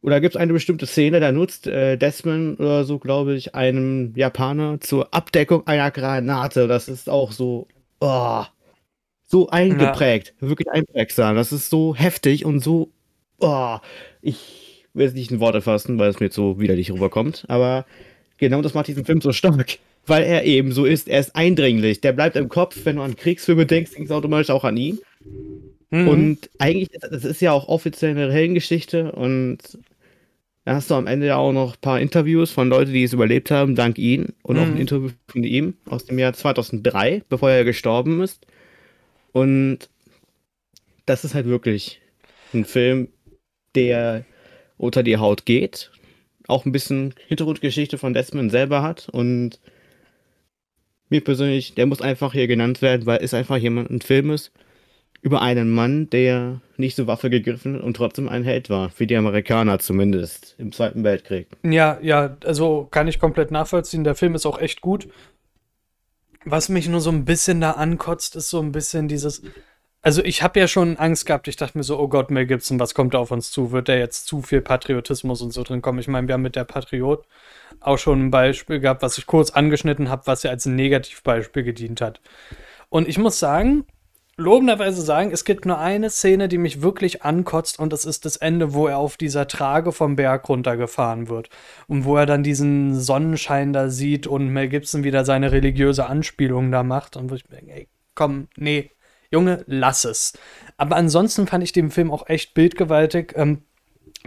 Speaker 2: Oder gibt es eine bestimmte Szene, da nutzt äh, Desmond oder so, glaube ich, einem Japaner zur Abdeckung einer Granate. Das ist auch so. Oh, so eingeprägt, ja. wirklich einprägsam. Das ist so heftig und so, oh, ich will es nicht in Worte fassen, weil es mir jetzt so widerlich rüberkommt, aber genau das macht diesen Film so stark, weil er eben so ist, er ist eindringlich, der bleibt im Kopf, wenn du an Kriegsfilme denkst, denkst du automatisch auch an ihn. Mhm. Und eigentlich, das ist ja auch offiziell eine Heldengeschichte und da hast du am Ende ja auch noch ein paar Interviews von Leuten, die es überlebt haben, dank ihm und mhm. auch ein mhm. Interview von ihm aus dem Jahr 2003, bevor er gestorben ist. Und das ist halt wirklich ein Film, der unter die Haut geht, auch ein bisschen Hintergrundgeschichte von Desmond selber hat und mir persönlich, der muss einfach hier genannt werden, weil es einfach jemand ein Film ist über einen Mann, der nicht zur Waffe gegriffen und trotzdem ein Held war, für die Amerikaner zumindest im Zweiten Weltkrieg.
Speaker 1: Ja, ja, also kann ich komplett nachvollziehen. Der Film ist auch echt gut. Was mich nur so ein bisschen da ankotzt, ist so ein bisschen dieses. Also ich habe ja schon Angst gehabt. Ich dachte mir so, oh Gott, Mel Gibson, was kommt da auf uns zu? Wird da jetzt zu viel Patriotismus und so drin kommen? Ich meine, wir haben mit der Patriot auch schon ein Beispiel gehabt, was ich kurz angeschnitten habe, was ja als Negativbeispiel gedient hat. Und ich muss sagen, lobenderweise sagen, es gibt nur eine Szene, die mich wirklich ankotzt und das ist das Ende, wo er auf dieser Trage vom Berg runtergefahren wird und wo er dann diesen Sonnenschein da sieht und Mel Gibson wieder seine religiöse Anspielung da macht und wo ich mir denke, ey, komm, nee, Junge, lass es. Aber ansonsten fand ich den Film auch echt bildgewaltig. Ähm,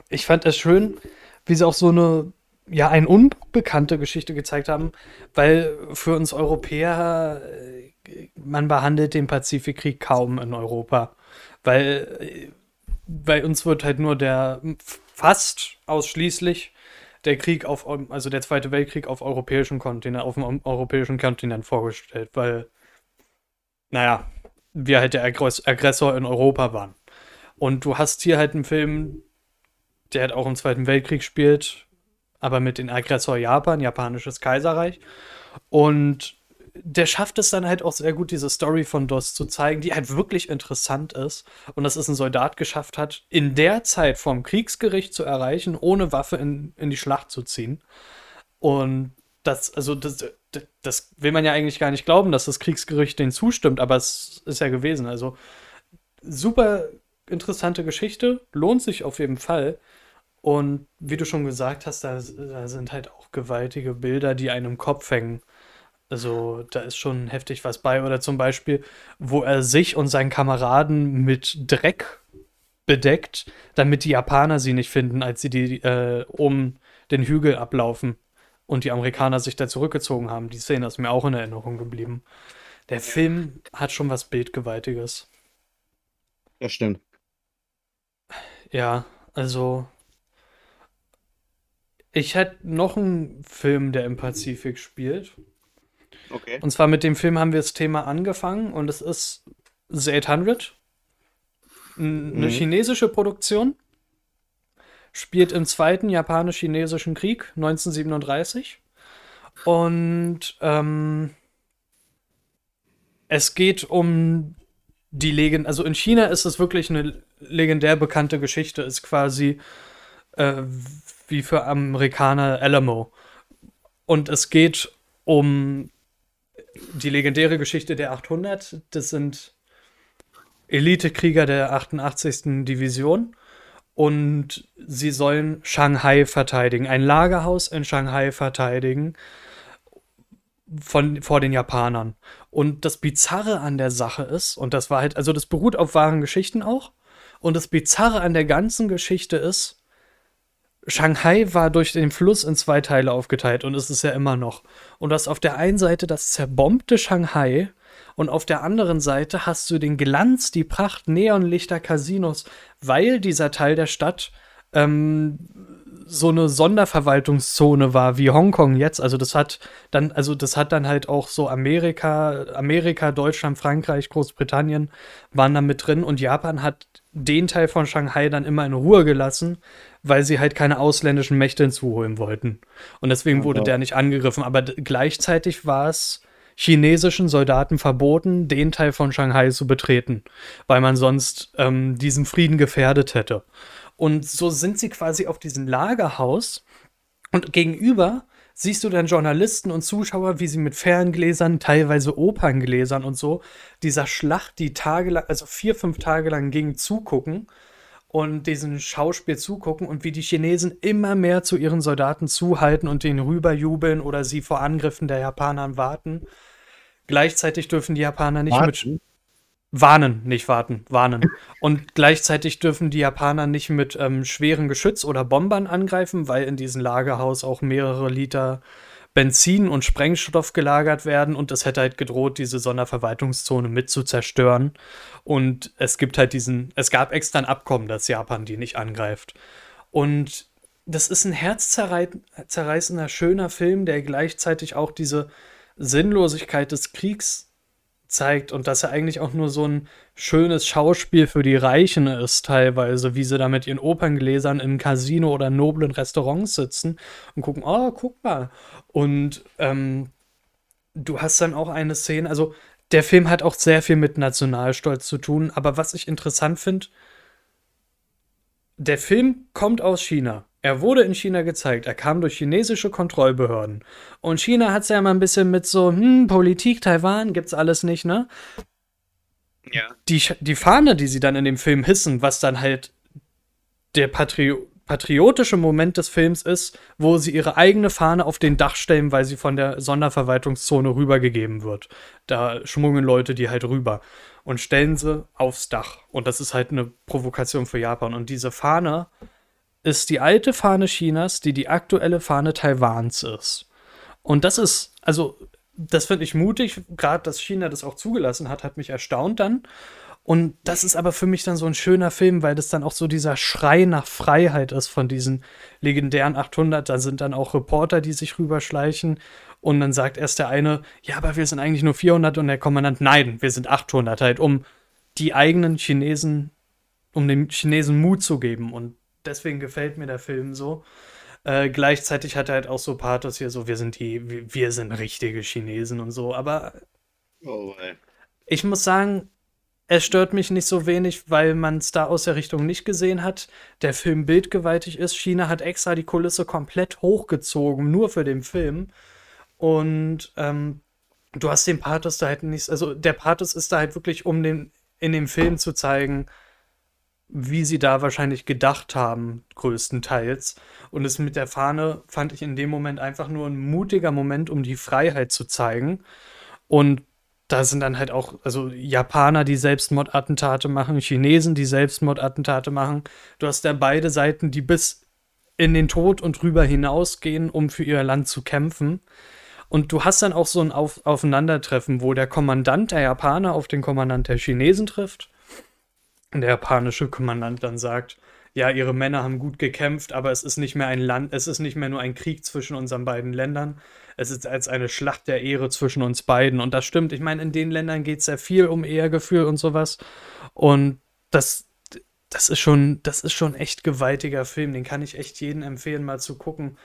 Speaker 1: ich fand es schön, wie sie auch so eine ja, eine unbekannte Geschichte gezeigt haben, weil für uns Europäer äh, man behandelt den Pazifikkrieg kaum in Europa, weil bei uns wird halt nur der fast ausschließlich der Krieg auf, also der Zweite Weltkrieg auf europäischen Kontinent, auf dem europäischen Kontinent vorgestellt, weil, naja, wir halt der Aggressor in Europa waren. Und du hast hier halt einen Film, der halt auch im Zweiten Weltkrieg spielt, aber mit dem Aggressor Japan, japanisches Kaiserreich. Und der schafft es dann halt auch sehr gut, diese Story von DOS zu zeigen, die halt wirklich interessant ist. Und dass es ein Soldat geschafft hat, in der Zeit vom Kriegsgericht zu erreichen, ohne Waffe in, in die Schlacht zu ziehen. Und das, also das, das will man ja eigentlich gar nicht glauben, dass das Kriegsgericht denen zustimmt, aber es ist ja gewesen. Also super interessante Geschichte, lohnt sich auf jeden Fall. Und wie du schon gesagt hast, da, da sind halt auch gewaltige Bilder, die einem Kopf hängen. Also da ist schon heftig was bei. Oder zum Beispiel, wo er sich und seinen Kameraden mit Dreck bedeckt, damit die Japaner sie nicht finden, als sie die äh, um den Hügel ablaufen und die Amerikaner sich da zurückgezogen haben. Die Szene ist mir auch in Erinnerung geblieben. Der Film hat schon was Bildgewaltiges.
Speaker 2: Ja, stimmt.
Speaker 1: Ja, also ich hätte noch einen Film, der im Pazifik spielt. Okay. Und zwar mit dem Film haben wir das Thema angefangen und es ist The 800. Eine mhm. chinesische Produktion. Spielt im Zweiten Japanisch-Chinesischen Krieg 1937. Und ähm, es geht um die Legend. Also in China ist es wirklich eine legendär bekannte Geschichte. Ist quasi äh, wie für Amerikaner Alamo. Und es geht um die legendäre Geschichte der 800. Das sind Elitekrieger der 88. Division. Und sie sollen Shanghai verteidigen, ein Lagerhaus in Shanghai verteidigen von, vor den Japanern. Und das Bizarre an der Sache ist, und das war halt, also das beruht auf wahren Geschichten auch, und das Bizarre an der ganzen Geschichte ist, Shanghai war durch den Fluss in zwei Teile aufgeteilt und ist es ja immer noch. Und du hast auf der einen Seite das zerbombte Shanghai und auf der anderen Seite hast du den Glanz, die Pracht Neonlichter, Casinos, weil dieser Teil der Stadt ähm, so eine Sonderverwaltungszone war wie Hongkong jetzt. Also das hat dann, also das hat dann halt auch so Amerika, Amerika, Deutschland, Frankreich, Großbritannien waren da mit drin und Japan hat den Teil von Shanghai dann immer in Ruhe gelassen, weil sie halt keine ausländischen Mächte hinzuholen wollten. Und deswegen wurde der nicht angegriffen. Aber gleichzeitig war es chinesischen Soldaten verboten, den Teil von Shanghai zu betreten, weil man sonst ähm, diesen Frieden gefährdet hätte. Und so sind sie quasi auf diesem Lagerhaus und gegenüber siehst du dann Journalisten und Zuschauer, wie sie mit Ferngläsern, teilweise Operngläsern und so, dieser Schlacht, die tagelang, also vier, fünf Tage lang ging, zugucken und diesen Schauspiel zugucken und wie die Chinesen immer mehr zu ihren Soldaten zuhalten und denen rüberjubeln oder sie vor Angriffen der Japaner warten. Gleichzeitig dürfen die Japaner nicht warten. mit Warnen, nicht warten, warnen. Und gleichzeitig dürfen die Japaner nicht mit ähm, schweren Geschütz oder Bombern angreifen, weil in diesem Lagerhaus auch mehrere Liter Benzin und Sprengstoff gelagert werden und es hätte halt gedroht, diese Sonderverwaltungszone mit zu zerstören. Und es gibt halt diesen, es gab extra ein Abkommen, dass Japan die nicht angreift. Und das ist ein herzzerreißender, schöner Film, der gleichzeitig auch diese Sinnlosigkeit des Kriegs zeigt und dass er eigentlich auch nur so ein schönes Schauspiel für die Reichen ist, teilweise, wie sie da mit ihren Operngläsern im Casino oder noblen Restaurants sitzen und gucken, oh, guck mal. Und ähm, du hast dann auch eine Szene, also der Film hat auch sehr viel mit Nationalstolz zu tun, aber was ich interessant finde, der Film kommt aus China. Er wurde in China gezeigt, er kam durch chinesische Kontrollbehörden. Und China hat es ja immer ein bisschen mit so, hm, Politik, Taiwan, gibt's alles nicht, ne? Ja. Die, die Fahne, die sie dann in dem Film hissen, was dann halt der Patri patriotische Moment des Films ist, wo sie ihre eigene Fahne auf den Dach stellen, weil sie von der Sonderverwaltungszone rübergegeben wird. Da schmuggeln Leute die halt rüber und stellen sie aufs Dach. Und das ist halt eine Provokation für Japan. Und diese Fahne ist die alte Fahne Chinas, die die aktuelle Fahne Taiwans ist. Und das ist, also, das finde ich mutig, gerade dass China das auch zugelassen hat, hat mich erstaunt dann. Und das ist aber für mich dann so ein schöner Film, weil das dann auch so dieser Schrei nach Freiheit ist von diesen legendären 800. Da sind dann auch Reporter, die sich rüberschleichen. Und dann sagt erst der eine, ja, aber wir sind eigentlich nur 400. Und der Kommandant, nein, wir sind 800 halt, um die eigenen Chinesen, um den Chinesen Mut zu geben. Und deswegen gefällt mir der Film so. Äh, gleichzeitig hat er halt auch so Pathos hier, so wir sind die, wir sind richtige Chinesen und so. Aber oh, ich muss sagen, es stört mich nicht so wenig, weil man es da aus der Richtung nicht gesehen hat. Der Film bildgewaltig ist. China hat extra die Kulisse komplett hochgezogen, nur für den Film. Und ähm, du hast den Pathos da halt nicht. Also der Pathos ist da halt wirklich, um den in dem Film zu zeigen, wie sie da wahrscheinlich gedacht haben, größtenteils. Und es mit der Fahne fand ich in dem Moment einfach nur ein mutiger Moment, um die Freiheit zu zeigen. Und da sind dann halt auch, also Japaner, die Selbstmordattentate machen, Chinesen, die Selbstmordattentate machen. Du hast ja beide Seiten, die bis in den Tod und drüber hinausgehen, um für ihr Land zu kämpfen. Und du hast dann auch so ein auf Aufeinandertreffen, wo der Kommandant der Japaner auf den Kommandant der Chinesen trifft. Der japanische Kommandant dann sagt, ja, ihre Männer haben gut gekämpft, aber es ist nicht mehr ein Land, es ist nicht mehr nur ein Krieg zwischen unseren beiden Ländern. Es ist als eine Schlacht der Ehre zwischen uns beiden. Und das stimmt. Ich meine, in den Ländern geht es sehr viel um Ehrgefühl und sowas. Und das, das ist schon, das ist schon echt gewaltiger Film. Den kann ich echt jedem empfehlen, mal zu gucken.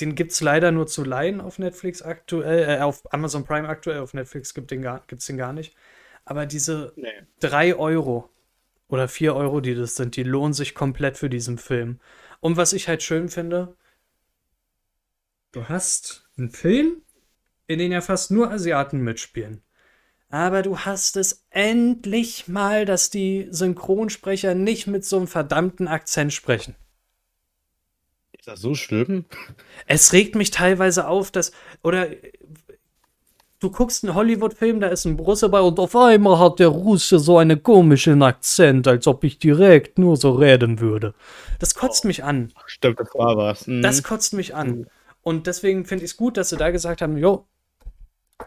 Speaker 1: Den gibt es leider nur zu leihen auf Netflix aktuell, äh, auf Amazon Prime aktuell, auf Netflix gibt es den, den gar nicht. Aber diese nee. 3 Euro, oder 4 Euro, die das sind, die lohnen sich komplett für diesen Film. Und was ich halt schön finde, du hast einen Film, in dem ja fast nur Asiaten mitspielen. Aber du hast es endlich mal, dass die Synchronsprecher nicht mit so einem verdammten Akzent sprechen.
Speaker 2: Ist das so schlimm?
Speaker 1: Es regt mich teilweise auf, dass. Oder du guckst einen Hollywood-Film, da ist ein Russe bei und auf einmal hat der Russe so einen komischen Akzent, als ob ich direkt nur so reden würde. Das kotzt oh. mich an.
Speaker 2: Stimmt, das war was.
Speaker 1: Mhm. Das kotzt mich an. Und deswegen finde ich es gut, dass sie da gesagt haben, jo,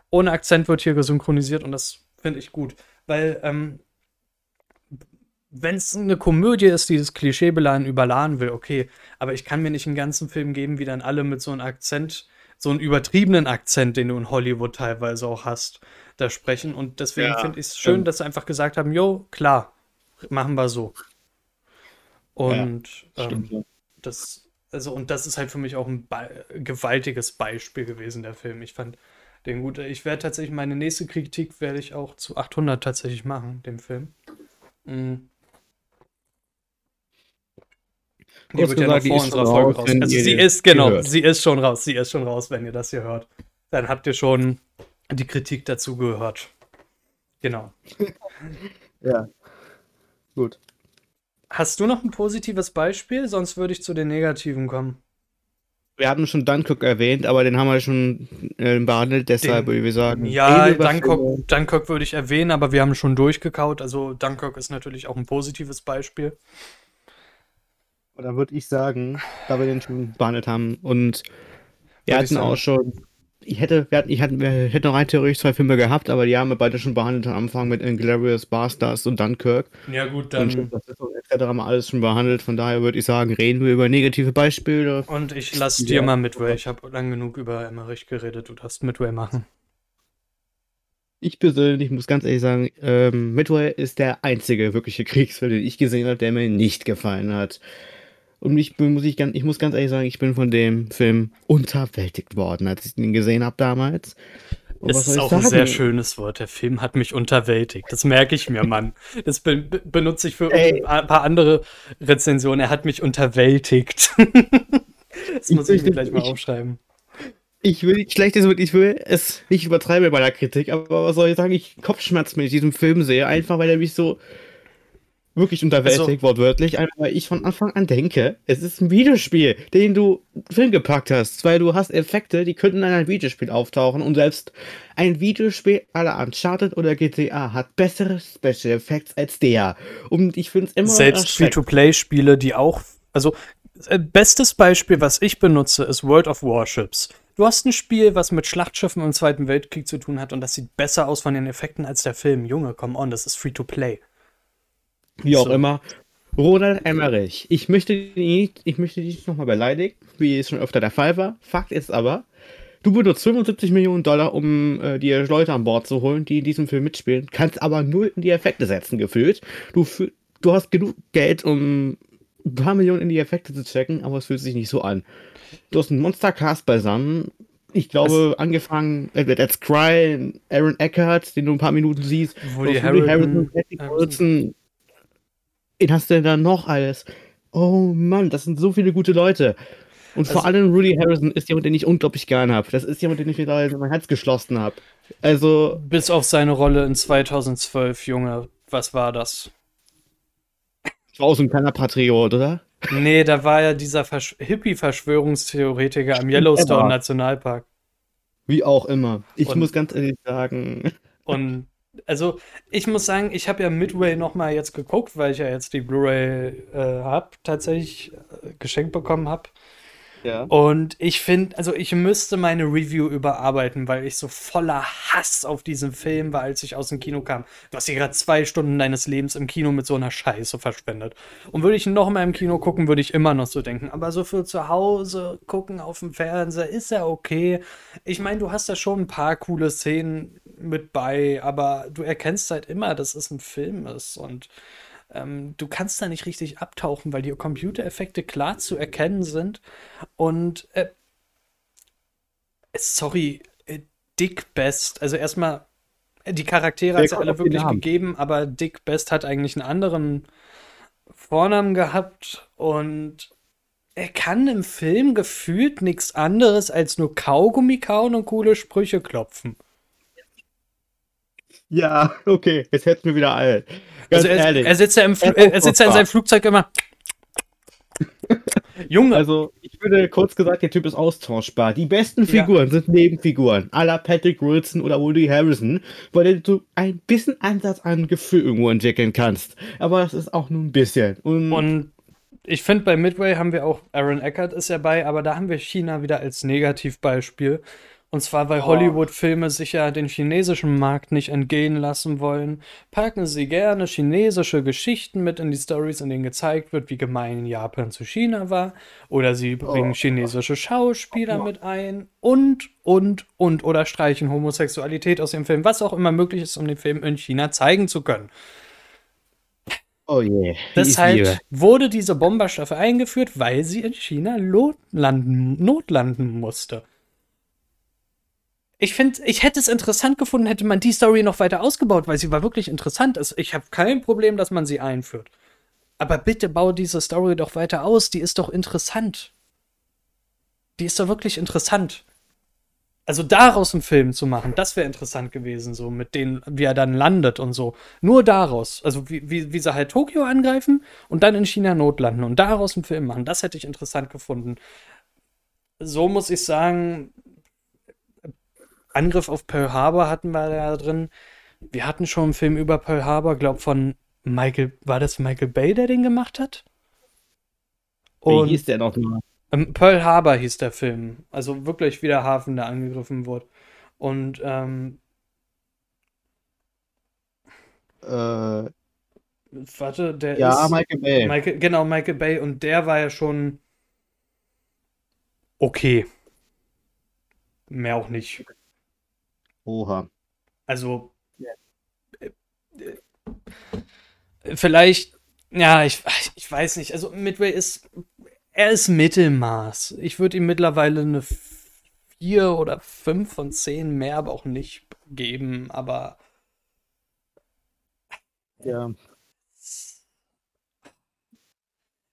Speaker 1: ohne Akzent wird hier gesynchronisiert und das finde ich gut. Weil, ähm, wenn es eine Komödie ist, die das Klischee beladen, überladen will, okay. Aber ich kann mir nicht einen ganzen Film geben, wie dann alle mit so einem Akzent so einen übertriebenen Akzent, den du in Hollywood teilweise auch hast, da sprechen. Und deswegen ja, finde ich es schön, dass sie einfach gesagt haben, jo, klar, machen wir so. Und ja, ähm, ja. das, also, und das ist halt für mich auch ein Be gewaltiges Beispiel gewesen, der Film. Ich fand den gut. Ich werde tatsächlich, meine nächste Kritik werde ich auch zu 800 tatsächlich machen, dem Film. Mhm. Die wird ja noch vor unserer Folge raus. Also sie ist, genau, sie ist schon raus. Sie ist schon raus, wenn ihr das hier hört. Dann habt ihr schon die Kritik dazu gehört. Genau.
Speaker 2: ja. Gut.
Speaker 1: Hast du noch ein positives Beispiel? Sonst würde ich zu den negativen kommen.
Speaker 2: Wir hatten schon Dunkirk erwähnt, aber den haben wir schon äh, behandelt, deshalb würde ich sagen.
Speaker 1: Ja, Dunkirk, Dunkirk würde ich erwähnen, aber wir haben schon durchgekaut. Also Dunkirk ist natürlich auch ein positives Beispiel.
Speaker 2: Oder würde ich sagen, da wir den schon behandelt haben und wir hatten auch schon. Ich hätte, wir hatten, ich hatten, wir hätten noch rein theoretisch zwei Filme gehabt, aber die haben wir beide schon behandelt am Anfang mit Inglourious Bastards und Dunkirk.
Speaker 1: Ja, gut, dann. Und das
Speaker 2: etc. haben wir alles schon behandelt. Von daher würde ich sagen, reden wir über negative Beispiele.
Speaker 1: Und ich lasse dir mal Midway. Ich habe lang genug über Emmerich geredet. Du darfst Midway machen.
Speaker 2: Ich persönlich muss ganz ehrlich sagen, ähm, Midway ist der einzige wirkliche Kriegsfilm, den ich gesehen habe, der mir nicht gefallen hat. Und ich, muss ich, ganz, ich muss ganz ehrlich sagen, ich bin von dem Film unterwältigt worden, als ich ihn gesehen habe damals.
Speaker 1: Und das ist auch ein sehr schönes Wort. Der Film hat mich unterwältigt. Das merke ich mir, Mann. Das be benutze ich für Ey. ein paar andere Rezensionen. Er hat mich unterwältigt. das muss ich, ich mir gleich mal aufschreiben.
Speaker 2: Ich will nicht schlechtes ich will es nicht übertreiben bei der Kritik, aber was soll ich sagen, ich Kopfschmerz, wenn ich diesen Film sehe, einfach weil er mich so wirklich unterwältigt, also, wortwörtlich, einfach weil ich von Anfang an denke, es ist ein Videospiel, den du Film gepackt hast, weil du hast Effekte, die könnten in einem Videospiel auftauchen und selbst ein Videospiel aller Uncharted oder GTA hat bessere Special Effects als der. Und ich finde es immer
Speaker 1: Selbst Free-to-Play-Spiele, die auch, also äh, bestes Beispiel, was ich benutze, ist World of Warships. Du hast ein Spiel, was mit Schlachtschiffen im Zweiten Weltkrieg zu tun hat und das sieht besser aus von den Effekten als der Film. Junge, come on, das ist Free-to-Play.
Speaker 2: Wie auch
Speaker 1: So.
Speaker 2: immer. Ronald Emmerich. Ich möchte nicht, ich möchte dich nochmal beleidigen, wie es schon öfter der Fall war. Fakt ist aber, du benutzt 75 Millionen Dollar, um äh, dir Leute an Bord zu holen, die in diesem Film mitspielen, kannst aber null in die Effekte setzen, gefühlt. Du, du hast genug Geld, um ein paar Millionen in die Effekte zu checken, aber es fühlt sich nicht so an. Du hast einen Monstercast beisammen. Ich glaube, angefangen äh, mit Ed Cry, Aaron Eckhart, den du ein paar Minuten siehst,
Speaker 1: Woody
Speaker 2: hast Woody
Speaker 1: Harrelson,
Speaker 2: Patrick
Speaker 1: Harrison.
Speaker 2: Wen hast du denn da noch alles? Oh Mann, das sind so viele gute Leute. Und vor
Speaker 1: Also-
Speaker 2: allem Rudy Harrison ist jemand, den ich unglaublich gern habe. Das ist jemand, den ich mittlerweile in mein Herz geschlossen habe. Also,
Speaker 1: Bis auf seine Rolle in 2012, Junge. Was war das?
Speaker 2: draußen keiner Patriot, oder?
Speaker 1: Nee, da war ja dieser Versch Hippie-Verschwörungstheoretiker am Yellowstone
Speaker 2: aber.
Speaker 1: Nationalpark.
Speaker 2: Wie auch immer. Ich
Speaker 1: Und-
Speaker 2: muss ganz ehrlich sagen,
Speaker 1: Und also, ich muss sagen, ich habe ja Midway nochmal jetzt geguckt, weil ich ja jetzt die Blu-ray äh, habe, tatsächlich äh, geschenkt bekommen habe. Und ich finde, also ich müsste meine Review überarbeiten, weil ich so voller Hass auf diesen Film war, als ich aus dem Kino kam. Du hast hier gerade zwei Stunden deines Lebens im Kino mit so einer Scheiße verschwendet. Und würde ich noch mal im Kino gucken, würde ich immer noch so denken. Aber so für zu Hause gucken auf dem Fernseher ist ja okay. Ich meine, du hast da schon ein paar coole Szenen mit bei, aber du erkennst halt immer, dass es ein Film ist und ähm, du kannst da nicht richtig abtauchen, weil die Computereffekte klar zu erkennen sind. Und äh, sorry, äh, Dick Best, also erstmal, äh, die Charaktere hat es alle wirklich gegeben, aber Dick Best hat eigentlich einen anderen Vornamen gehabt und er kann im Film gefühlt nichts anderes als nur Kaugummi kauen und coole Sprüche klopfen.
Speaker 2: Ja, okay, jetzt hätten wir wieder alt. Ganz
Speaker 1: Also er,
Speaker 2: ehrlich.
Speaker 1: er sitzt ja im Fl
Speaker 2: Er
Speaker 1: er sitzt ja in seinem Flugzeug immer. Junge,
Speaker 2: Also, ich würde kurz gesagt, der Typ ist austauschbar. Die besten
Speaker 1: Ja.
Speaker 2: Figuren sind Nebenfiguren. à la Patrick Wilson oder Woody Harrison, bei denen du ein bisschen Ansatz an Gefühl irgendwo entwickeln kannst. Aber das ist auch nur ein bisschen. Und,
Speaker 1: Und ich finde, bei Midway haben wir auch, Aaron Eckert ist ja bei, aber da haben wir China wieder als Negativbeispiel. Und zwar, weil
Speaker 2: Oh.
Speaker 1: Hollywood-Filme sich ja den chinesischen Markt nicht entgehen lassen wollen, packen sie gerne chinesische Geschichten mit in die Stories, in denen gezeigt wird, wie gemein Japan zu China war. Oder sie bringen
Speaker 2: Oh.
Speaker 1: chinesische Schauspieler mit ein und, und, und. Oder streichen Homosexualität aus dem Film, was auch immer möglich ist, um den Film in China zeigen zu können.
Speaker 2: oh je.
Speaker 1: Deshalb wurde diese Bomberstaffel eingeführt, weil sie in China notlanden, notlanden musste. Ich finde, ich hätte es interessant gefunden, hätte man die Story noch weiter ausgebaut, weil sie war wirklich interessant. Also ich habe kein Problem, dass man sie einführt. Aber bitte bau diese Story doch weiter aus, die ist doch interessant. Die ist doch wirklich interessant. Also daraus einen Film zu machen, das wäre interessant gewesen, so mit denen, wie er dann landet und so. Nur daraus. Also wie, wie, wie sie halt Tokio angreifen und dann in China notlanden und daraus einen Film machen. Das hätte ich interessant gefunden. So muss ich sagen, Angriff auf Pearl Harbor hatten wir da drin. Wir hatten schon einen Film über Pearl Harbor, glaub von Michael, war das Michael Bay, der den gemacht hat?
Speaker 2: Wie hieß der noch mal?
Speaker 1: Ähm, Pearl Harbor hieß der Film. Also wirklich wie der Hafen, der angegriffen wurde. Und ähm,
Speaker 2: Äh,
Speaker 1: warte, der
Speaker 2: ja,
Speaker 1: ist.
Speaker 2: Michael Bay.
Speaker 1: Michael, genau, Michael Bay. Und der war ja schon okay. Mehr auch nicht.
Speaker 2: Oha.
Speaker 1: Also. äh, äh, Vielleicht. Ja, ich, ich weiß nicht. Also Midway ist. Er ist Mittelmaß. Ich würde ihm mittlerweile eine 4 oder 5 von 10 mehr, aber auch nicht geben. Aber
Speaker 2: Ja.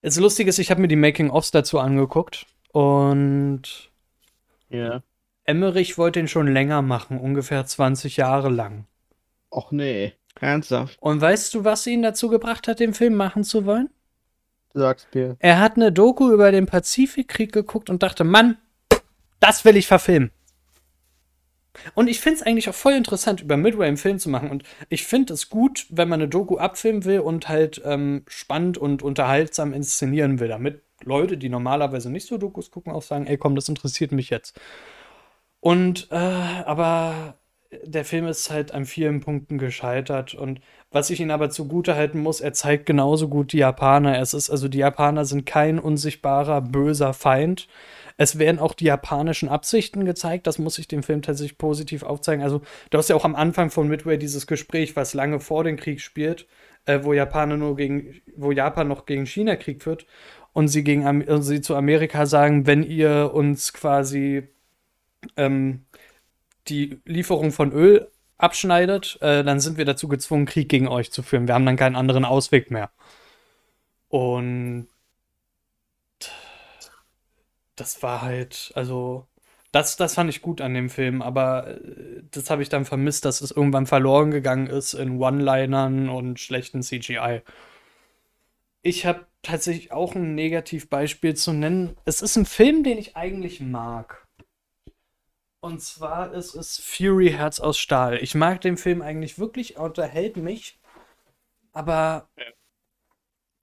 Speaker 1: das Lustige ist, ich habe mir die Making-ofs dazu angeguckt. Und
Speaker 2: Ja.
Speaker 1: Emmerich wollte ihn schon länger machen, ungefähr 20 Jahre lang.
Speaker 2: Och nee. Ernsthaft?
Speaker 1: Und weißt du, was ihn dazu gebracht hat, den Film machen zu wollen?
Speaker 2: Sag's mir.
Speaker 1: Er hat eine Doku über den Pazifikkrieg geguckt und dachte, Mann, das will ich verfilmen. Und ich finde es eigentlich auch voll interessant, über Midway einen Film zu machen. Und ich finde es gut, wenn man eine Doku abfilmen will und halt ähm, spannend und unterhaltsam inszenieren will, damit Leute, die normalerweise nicht so Dokus gucken, auch sagen, ey komm, das interessiert mich jetzt. Und, äh, aber der Film ist halt an vielen Punkten gescheitert. Und Was ich ihn aber zugute halten muss, er zeigt genauso gut die Japaner. Es ist also die Japaner sind kein unsichtbarer böser Feind. Es werden auch die japanischen Absichten gezeigt. Das muss ich dem Film tatsächlich positiv aufzeigen. Also du hast ja auch am Anfang von Midway dieses Gespräch, was lange vor dem Krieg spielt, äh, wo Japaner nur gegen, wo Japan noch gegen China Krieg führt und sie gegen also sie zu Amerika sagen, wenn ihr uns quasi ähm, die Lieferung von Öl abschneidet, äh, dann sind wir dazu gezwungen, Krieg gegen euch zu führen. Wir haben dann keinen anderen Ausweg mehr. Und das war halt, also, das, das fand ich gut an dem Film, aber äh, das habe ich dann vermisst, dass es irgendwann verloren gegangen ist in One-Linern und schlechten CGI. Ich habe tatsächlich auch ein Negativbeispiel zu nennen. Es ist ein Film, den ich eigentlich mag. Und zwar ist es Fury Herz aus Stahl. Ich mag den Film eigentlich wirklich, er unterhält mich. Aber ja.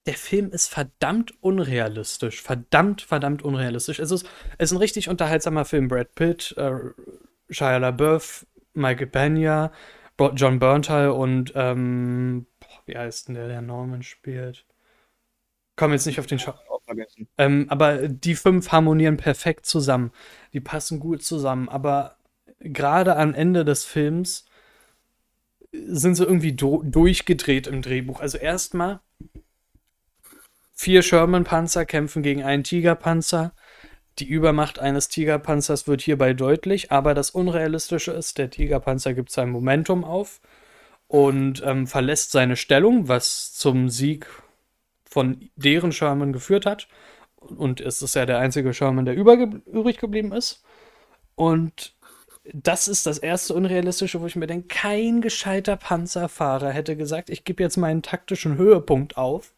Speaker 1: der Film ist verdammt unrealistisch. Verdammt, verdammt unrealistisch. Es ist, es ist ein richtig unterhaltsamer Film. Brad Pitt, äh, Shia LaBeouf, Michael Pena, John Berntal und ähm, wie heißt denn der, der Norman spielt? Komm jetzt nicht auf den Schau. Ähm, aber die fünf harmonieren perfekt zusammen. Die passen gut zusammen. Aber gerade am Ende des Films sind sie irgendwie do durchgedreht im Drehbuch. Also erstmal vier Sherman-Panzer kämpfen gegen einen Tigerpanzer. Die Übermacht eines Tigerpanzers wird hierbei deutlich, aber das Unrealistische ist, der Tigerpanzer gibt sein Momentum auf und ähm, verlässt seine Stellung, was zum Sieg von deren Sherman geführt hat. Und es ist ja der einzige Sherman, der übrig geblieben ist. Und das ist das erste Unrealistische, wo ich mir denke, kein gescheiter Panzerfahrer hätte gesagt, ich gebe jetzt meinen taktischen Höhepunkt auf.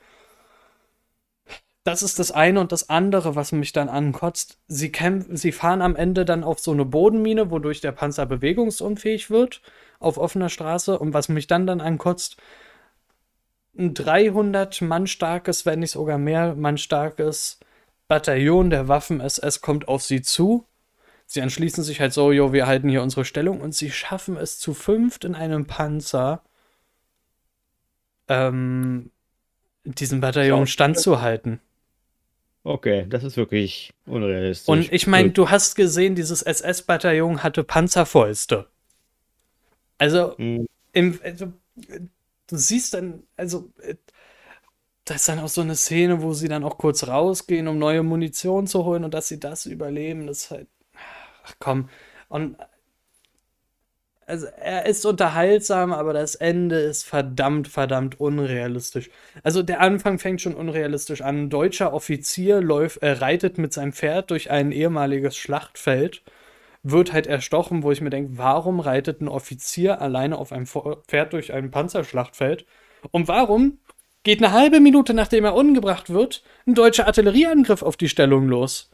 Speaker 1: Das ist das eine und das andere, was mich dann ankotzt. Sie, sie fahren am Ende dann auf so eine Bodenmine, wodurch der Panzer bewegungsunfähig wird, auf offener Straße. Und was mich dann dann ankotzt, ein 300 Mann starkes, wenn nicht sogar mehr Mann starkes Bataillon der Waffen-SS kommt auf sie zu. Sie entschließen sich halt so, jo, wir halten hier unsere Stellung und sie schaffen es zu fünft in einem Panzer, ähm, diesem Bataillon standzuhalten.
Speaker 2: Okay, das ist wirklich unrealistisch.
Speaker 1: Und ich meine, du hast gesehen, dieses SS-Bataillon hatte Panzerfäuste. Also, hm. im, also, du siehst dann, also, äh, da ist dann auch so eine Szene, wo sie dann auch kurz rausgehen, um neue Munition zu holen und dass sie das überleben, das ist halt, ach komm. Und also er ist unterhaltsam, aber das Ende ist verdammt, verdammt unrealistisch. Also der Anfang fängt schon unrealistisch an. Ein deutscher Offizier läuft, äh, reitet mit seinem Pferd durch ein ehemaliges Schlachtfeld wird halt erstochen, wo ich mir denke, warum reitet ein Offizier alleine auf einem Pferd durch ein Panzerschlachtfeld? Und warum geht eine halbe Minute nachdem er umgebracht wird ein deutscher Artillerieangriff auf die Stellung los?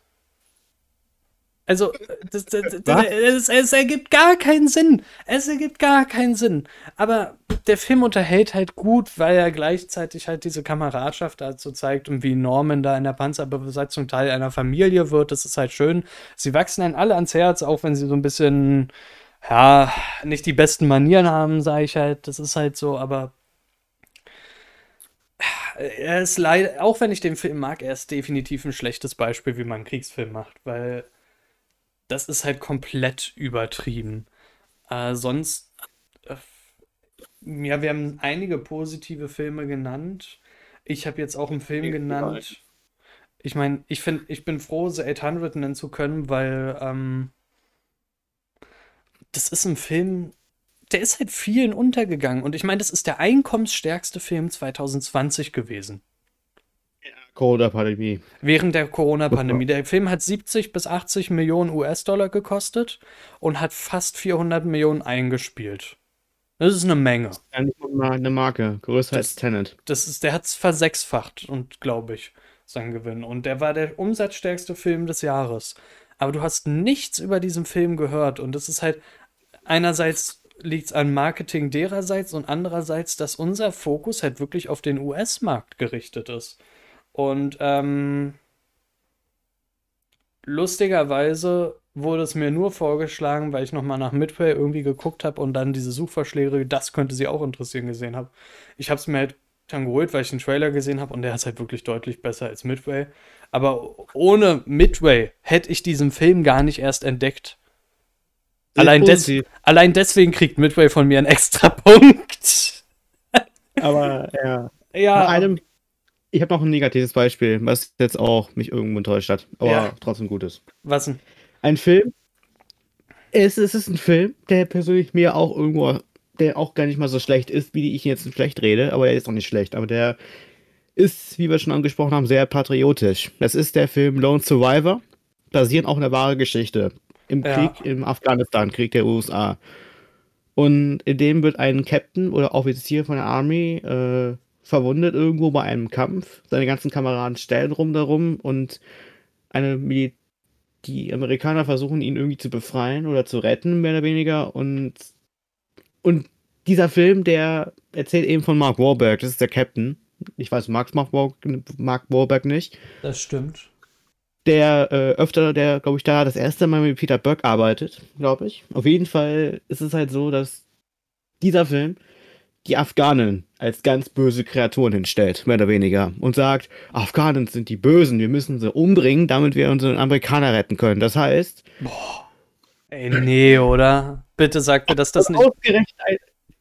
Speaker 1: Also, das, das, das, es, es, ergibt gar keinen Sinn. Es ergibt gar keinen Sinn. Aber der Film unterhält halt gut, weil er gleichzeitig halt diese Kameradschaft dazu zeigt und wie Norman da in der Panzerbesatzung Teil einer Familie wird. Das ist halt schön. Sie wachsen dann alle ans Herz, auch wenn sie so ein bisschen, ja, nicht die besten Manieren haben, sage ich halt. Das ist halt so, aber er ist leider, auch wenn ich den Film mag, er ist definitiv ein schlechtes Beispiel, wie man einen Kriegsfilm macht, weil das ist halt komplett übertrieben. Äh, sonst, äh, ja, wir haben einige positive Filme genannt. Ich habe jetzt auch einen Film genannt. Ich meine, ich finde, ich bin froh, The 800 nennen zu können, weil ähm, das ist ein Film, der ist halt vielen untergegangen. Und ich meine, das ist der einkommensstärkste Film 2020 gewesen.
Speaker 2: Corona-Pandemie.
Speaker 1: Während der Corona-Pandemie. Der Film hat 70 bis 80 Millionen US-Dollar gekostet und hat fast 400 Millionen eingespielt. Das ist eine Menge. Das ist
Speaker 2: eine Marke, größer das, als Tenet.
Speaker 1: Das ist, der hat es versechsfacht und glaube ich, sein Gewinn. Und der war der umsatzstärkste Film des Jahres. Aber du hast nichts über diesen Film gehört und das ist halt einerseits liegt es an Marketing dererseits und andererseits, dass unser Fokus halt wirklich auf den US-Markt gerichtet ist. Und ähm, lustigerweise wurde es mir nur vorgeschlagen, weil ich nochmal nach Midway irgendwie geguckt habe und dann diese Suchvorschläge, das könnte sie auch interessieren, gesehen habe. Ich habe es mir halt dann geholt, weil ich den Trailer gesehen habe und der ist halt wirklich deutlich besser als Midway. Aber ohne Midway hätte ich diesen Film gar nicht erst entdeckt. Allein, des allein, deswegen kriegt Midway von mir einen extra Punkt.
Speaker 2: Aber ja. ja. Einem, ich habe noch ein negatives Beispiel, was jetzt auch mich irgendwo enttäuscht hat, aber ja. trotzdem gut ist.
Speaker 1: Was denn?
Speaker 2: Ein Film. Es, es ist ein Film, der persönlich mir auch irgendwo, der auch gar nicht mal so schlecht ist, wie ich jetzt schlecht rede, aber er ist auch nicht schlecht. Aber der ist, wie wir schon angesprochen haben, sehr patriotisch. Das ist der Film Lone Survivor, basierend auch in der wahren Geschichte. Im Krieg, ja. im Afghanistan-Krieg der USA. Und in dem wird ein Captain oder Offizier von der Army äh, verwundet irgendwo bei einem Kampf. Seine ganzen Kameraden stellen rum darum und eine Mil die Amerikaner versuchen ihn irgendwie zu befreien oder zu retten, mehr oder weniger. Und, und dieser Film, der erzählt eben von Mark Wahlberg, das ist der Captain ich weiß, Mark, Mark Wahlberg nicht.
Speaker 1: Das stimmt.
Speaker 2: Der äh, öfter, der, glaube ich, da das erste Mal mit Peter Buck arbeitet, glaube ich. Auf jeden Fall ist es halt so, dass dieser Film die Afghanen als ganz böse Kreaturen hinstellt, mehr oder weniger. Und sagt, Afghanen sind die Bösen, wir müssen sie umbringen, damit wir unseren Amerikaner retten können. Das heißt. Boah.
Speaker 1: Ey, nee, oder? Bitte sag mir, dass das nicht. Ausgerechnet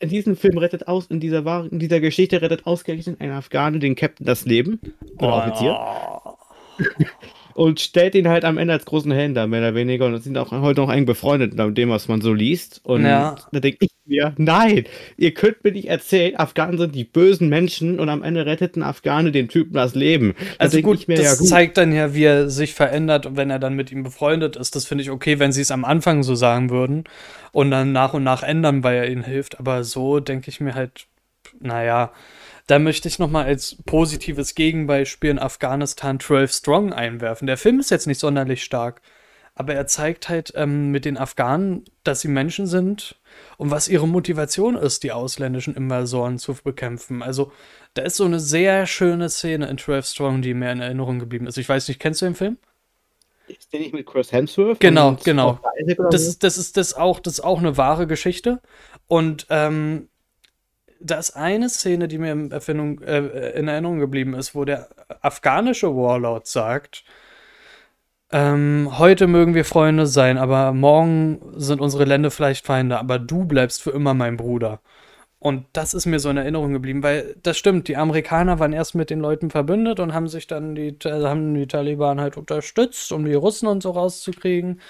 Speaker 2: in diesem Film rettet aus, in dieser, in dieser Geschichte rettet ausgerechnet ein Afghane den Captain das Leben. Oder oh. Offizier. Und stellt ihn halt am Ende als großen da, mehr oder weniger. Und sind auch heute noch eng befreundet mit dem, was man so liest. Und ja. da denke ich mir, nein, ihr könnt mir nicht erzählen, Afghanen sind die bösen Menschen und am Ende rettet ein Afghane den Typen das Leben.
Speaker 1: Da also gut, mir, das ja, gut, zeigt dann ja, wie er sich verändert, wenn er dann mit ihm befreundet ist. Das finde ich okay, wenn sie es am Anfang so sagen würden und dann nach und nach ändern, weil er ihnen hilft. Aber so denke ich mir halt, naja, da möchte ich nochmal als positives Gegenbeispiel in Afghanistan 12 Strong einwerfen. Der Film ist jetzt nicht sonderlich stark, aber er zeigt halt ähm, mit den Afghanen, dass sie Menschen sind und was ihre Motivation ist, die ausländischen Invasoren zu bekämpfen. Also, da ist so eine sehr schöne Szene in 12 Strong, die mir in Erinnerung geblieben ist. Ich weiß nicht, kennst du den Film?
Speaker 2: Ist der nicht mit Chris Hemsworth?
Speaker 1: Genau, genau. Das, das, ist, das, auch, das ist auch eine wahre Geschichte. Und ähm, da ist eine Szene, die mir in, Erfindung, äh, in Erinnerung geblieben ist, wo der afghanische Warlord sagt, ähm, heute mögen wir Freunde sein, aber morgen sind unsere Länder vielleicht Feinde, aber du bleibst für immer mein Bruder. Und das ist mir so in Erinnerung geblieben, weil das stimmt, die Amerikaner waren erst mit den Leuten verbündet und haben sich dann die, haben die Taliban halt unterstützt, um die Russen und so rauszukriegen.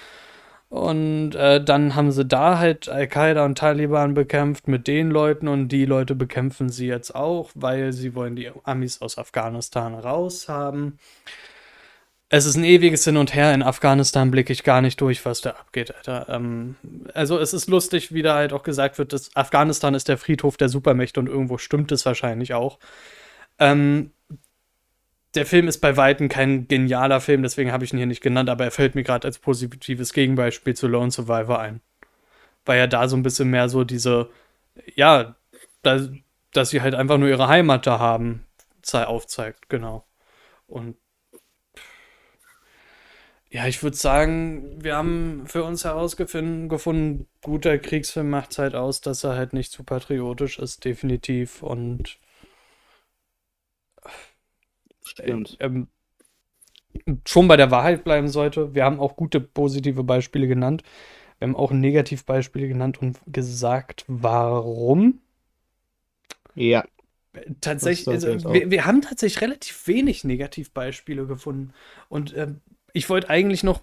Speaker 1: Und äh, dann haben sie da halt Al-Qaida und Taliban bekämpft mit den Leuten und die Leute bekämpfen sie jetzt auch, weil sie wollen die Amis aus Afghanistan raushaben. Es ist ein ewiges Hin und Her. In Afghanistan blicke ich gar nicht durch, was da abgeht, Alter. Ähm, also es ist lustig, wie da halt auch gesagt wird, dass Afghanistan ist der Friedhof der Supermächte und irgendwo stimmt es wahrscheinlich auch. Ähm, der Film ist bei Weitem kein genialer Film, deswegen habe ich ihn hier nicht genannt, aber er fällt mir gerade als positives Gegenbeispiel zu Lone Survivor ein. Weil er da so ein bisschen mehr so diese, ja, da, dass sie halt einfach nur ihre Heimat da haben, aufzeigt, genau. Und ja, ich würde sagen, wir haben für uns herausgefunden, guter Kriegsfilm macht halt aus, dass er halt nicht zu patriotisch ist, definitiv. Und
Speaker 2: Stimmt.
Speaker 1: Ähm, schon bei der Wahrheit bleiben sollte. Wir haben auch gute positive Beispiele genannt. Wir haben auch Negativbeispiele genannt und gesagt, warum.
Speaker 2: Ja.
Speaker 1: Tatsächlich, also, wir, wir, haben tatsächlich relativ wenig Negativbeispiele gefunden. Und äh, ich wollte eigentlich noch,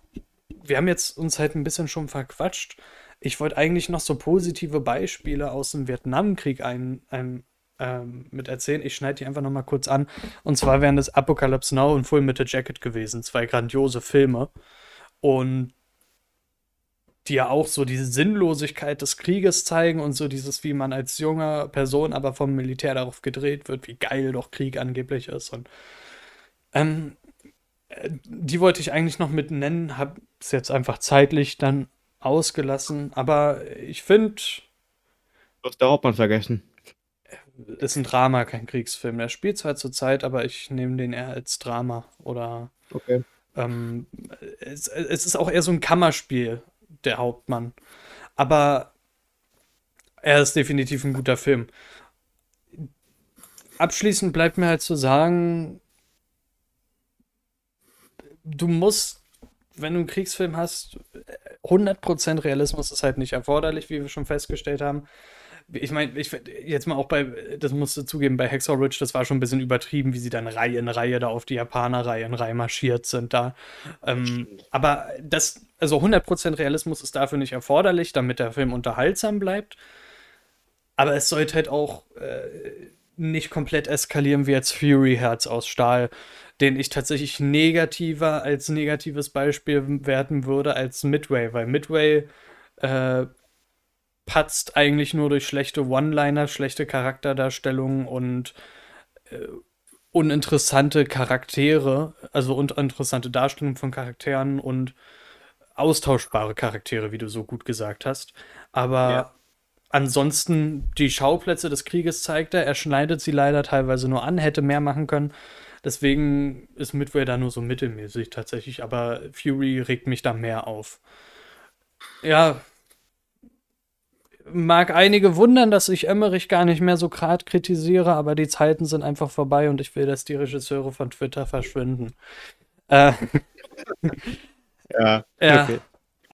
Speaker 1: wir haben jetzt uns halt ein bisschen schon verquatscht. Ich wollte eigentlich noch so positive Beispiele aus dem Vietnamkrieg ein, ein, ähm, mit erzählen. Ich schneide die einfach noch mal kurz an. Und zwar wären das Apocalypse Now und Full Metal Jacket gewesen. Zwei grandiose Filme. Und die ja auch so diese Sinnlosigkeit des Krieges zeigen und so dieses, wie man als junge Person aber vom Militär darauf gedreht wird, wie geil doch Krieg angeblich ist. Und ähm, äh, die wollte ich eigentlich noch mit nennen, habe es jetzt einfach zeitlich dann ausgelassen. Aber ich finde.
Speaker 2: Du hast Hauptmann vergessen
Speaker 1: ist ein Drama, kein Kriegsfilm. Der spielt zwar zur Zeit, aber ich nehme den eher als Drama oder
Speaker 2: okay.
Speaker 1: Ähm, es, es ist auch eher so ein Kammerspiel, der Hauptmann. Aber er ist definitiv ein guter Film. Abschließend bleibt mir halt zu sagen, du musst, wenn du einen Kriegsfilm hast, 100% Realismus ist halt nicht erforderlich, wie wir schon festgestellt haben. Ich meine, ich jetzt mal auch bei, das musst du zugeben, bei Hexor Ridge, das war schon ein bisschen übertrieben, wie sie dann Reihe in Reihe da auf die Japaner Reihe in Reihe marschiert sind da. Ähm, aber das, also 100% Realismus ist dafür nicht erforderlich, damit der Film unterhaltsam bleibt. Aber es sollte halt auch äh, nicht komplett eskalieren wie jetzt Fury Herz aus Stahl, den ich tatsächlich negativer als negatives Beispiel werten würde als Midway, weil Midway äh, patzt eigentlich nur durch schlechte One-Liner, schlechte Charakterdarstellungen und äh, uninteressante Charaktere, also uninteressante Darstellungen von Charakteren und austauschbare Charaktere, wie du so gut gesagt hast. Aber ja. ansonsten die Schauplätze des Krieges zeigt er, er schneidet sie leider teilweise nur an, hätte mehr machen können. Deswegen ist Midway da nur so mittelmäßig tatsächlich, aber Fury regt mich da mehr auf. Ja, mag einige wundern, dass ich Emmerich gar nicht mehr so grad kritisiere, aber die Zeiten sind einfach vorbei und ich will, dass die Regisseure von Twitter verschwinden. Äh,
Speaker 2: ja,
Speaker 1: ja. Okay.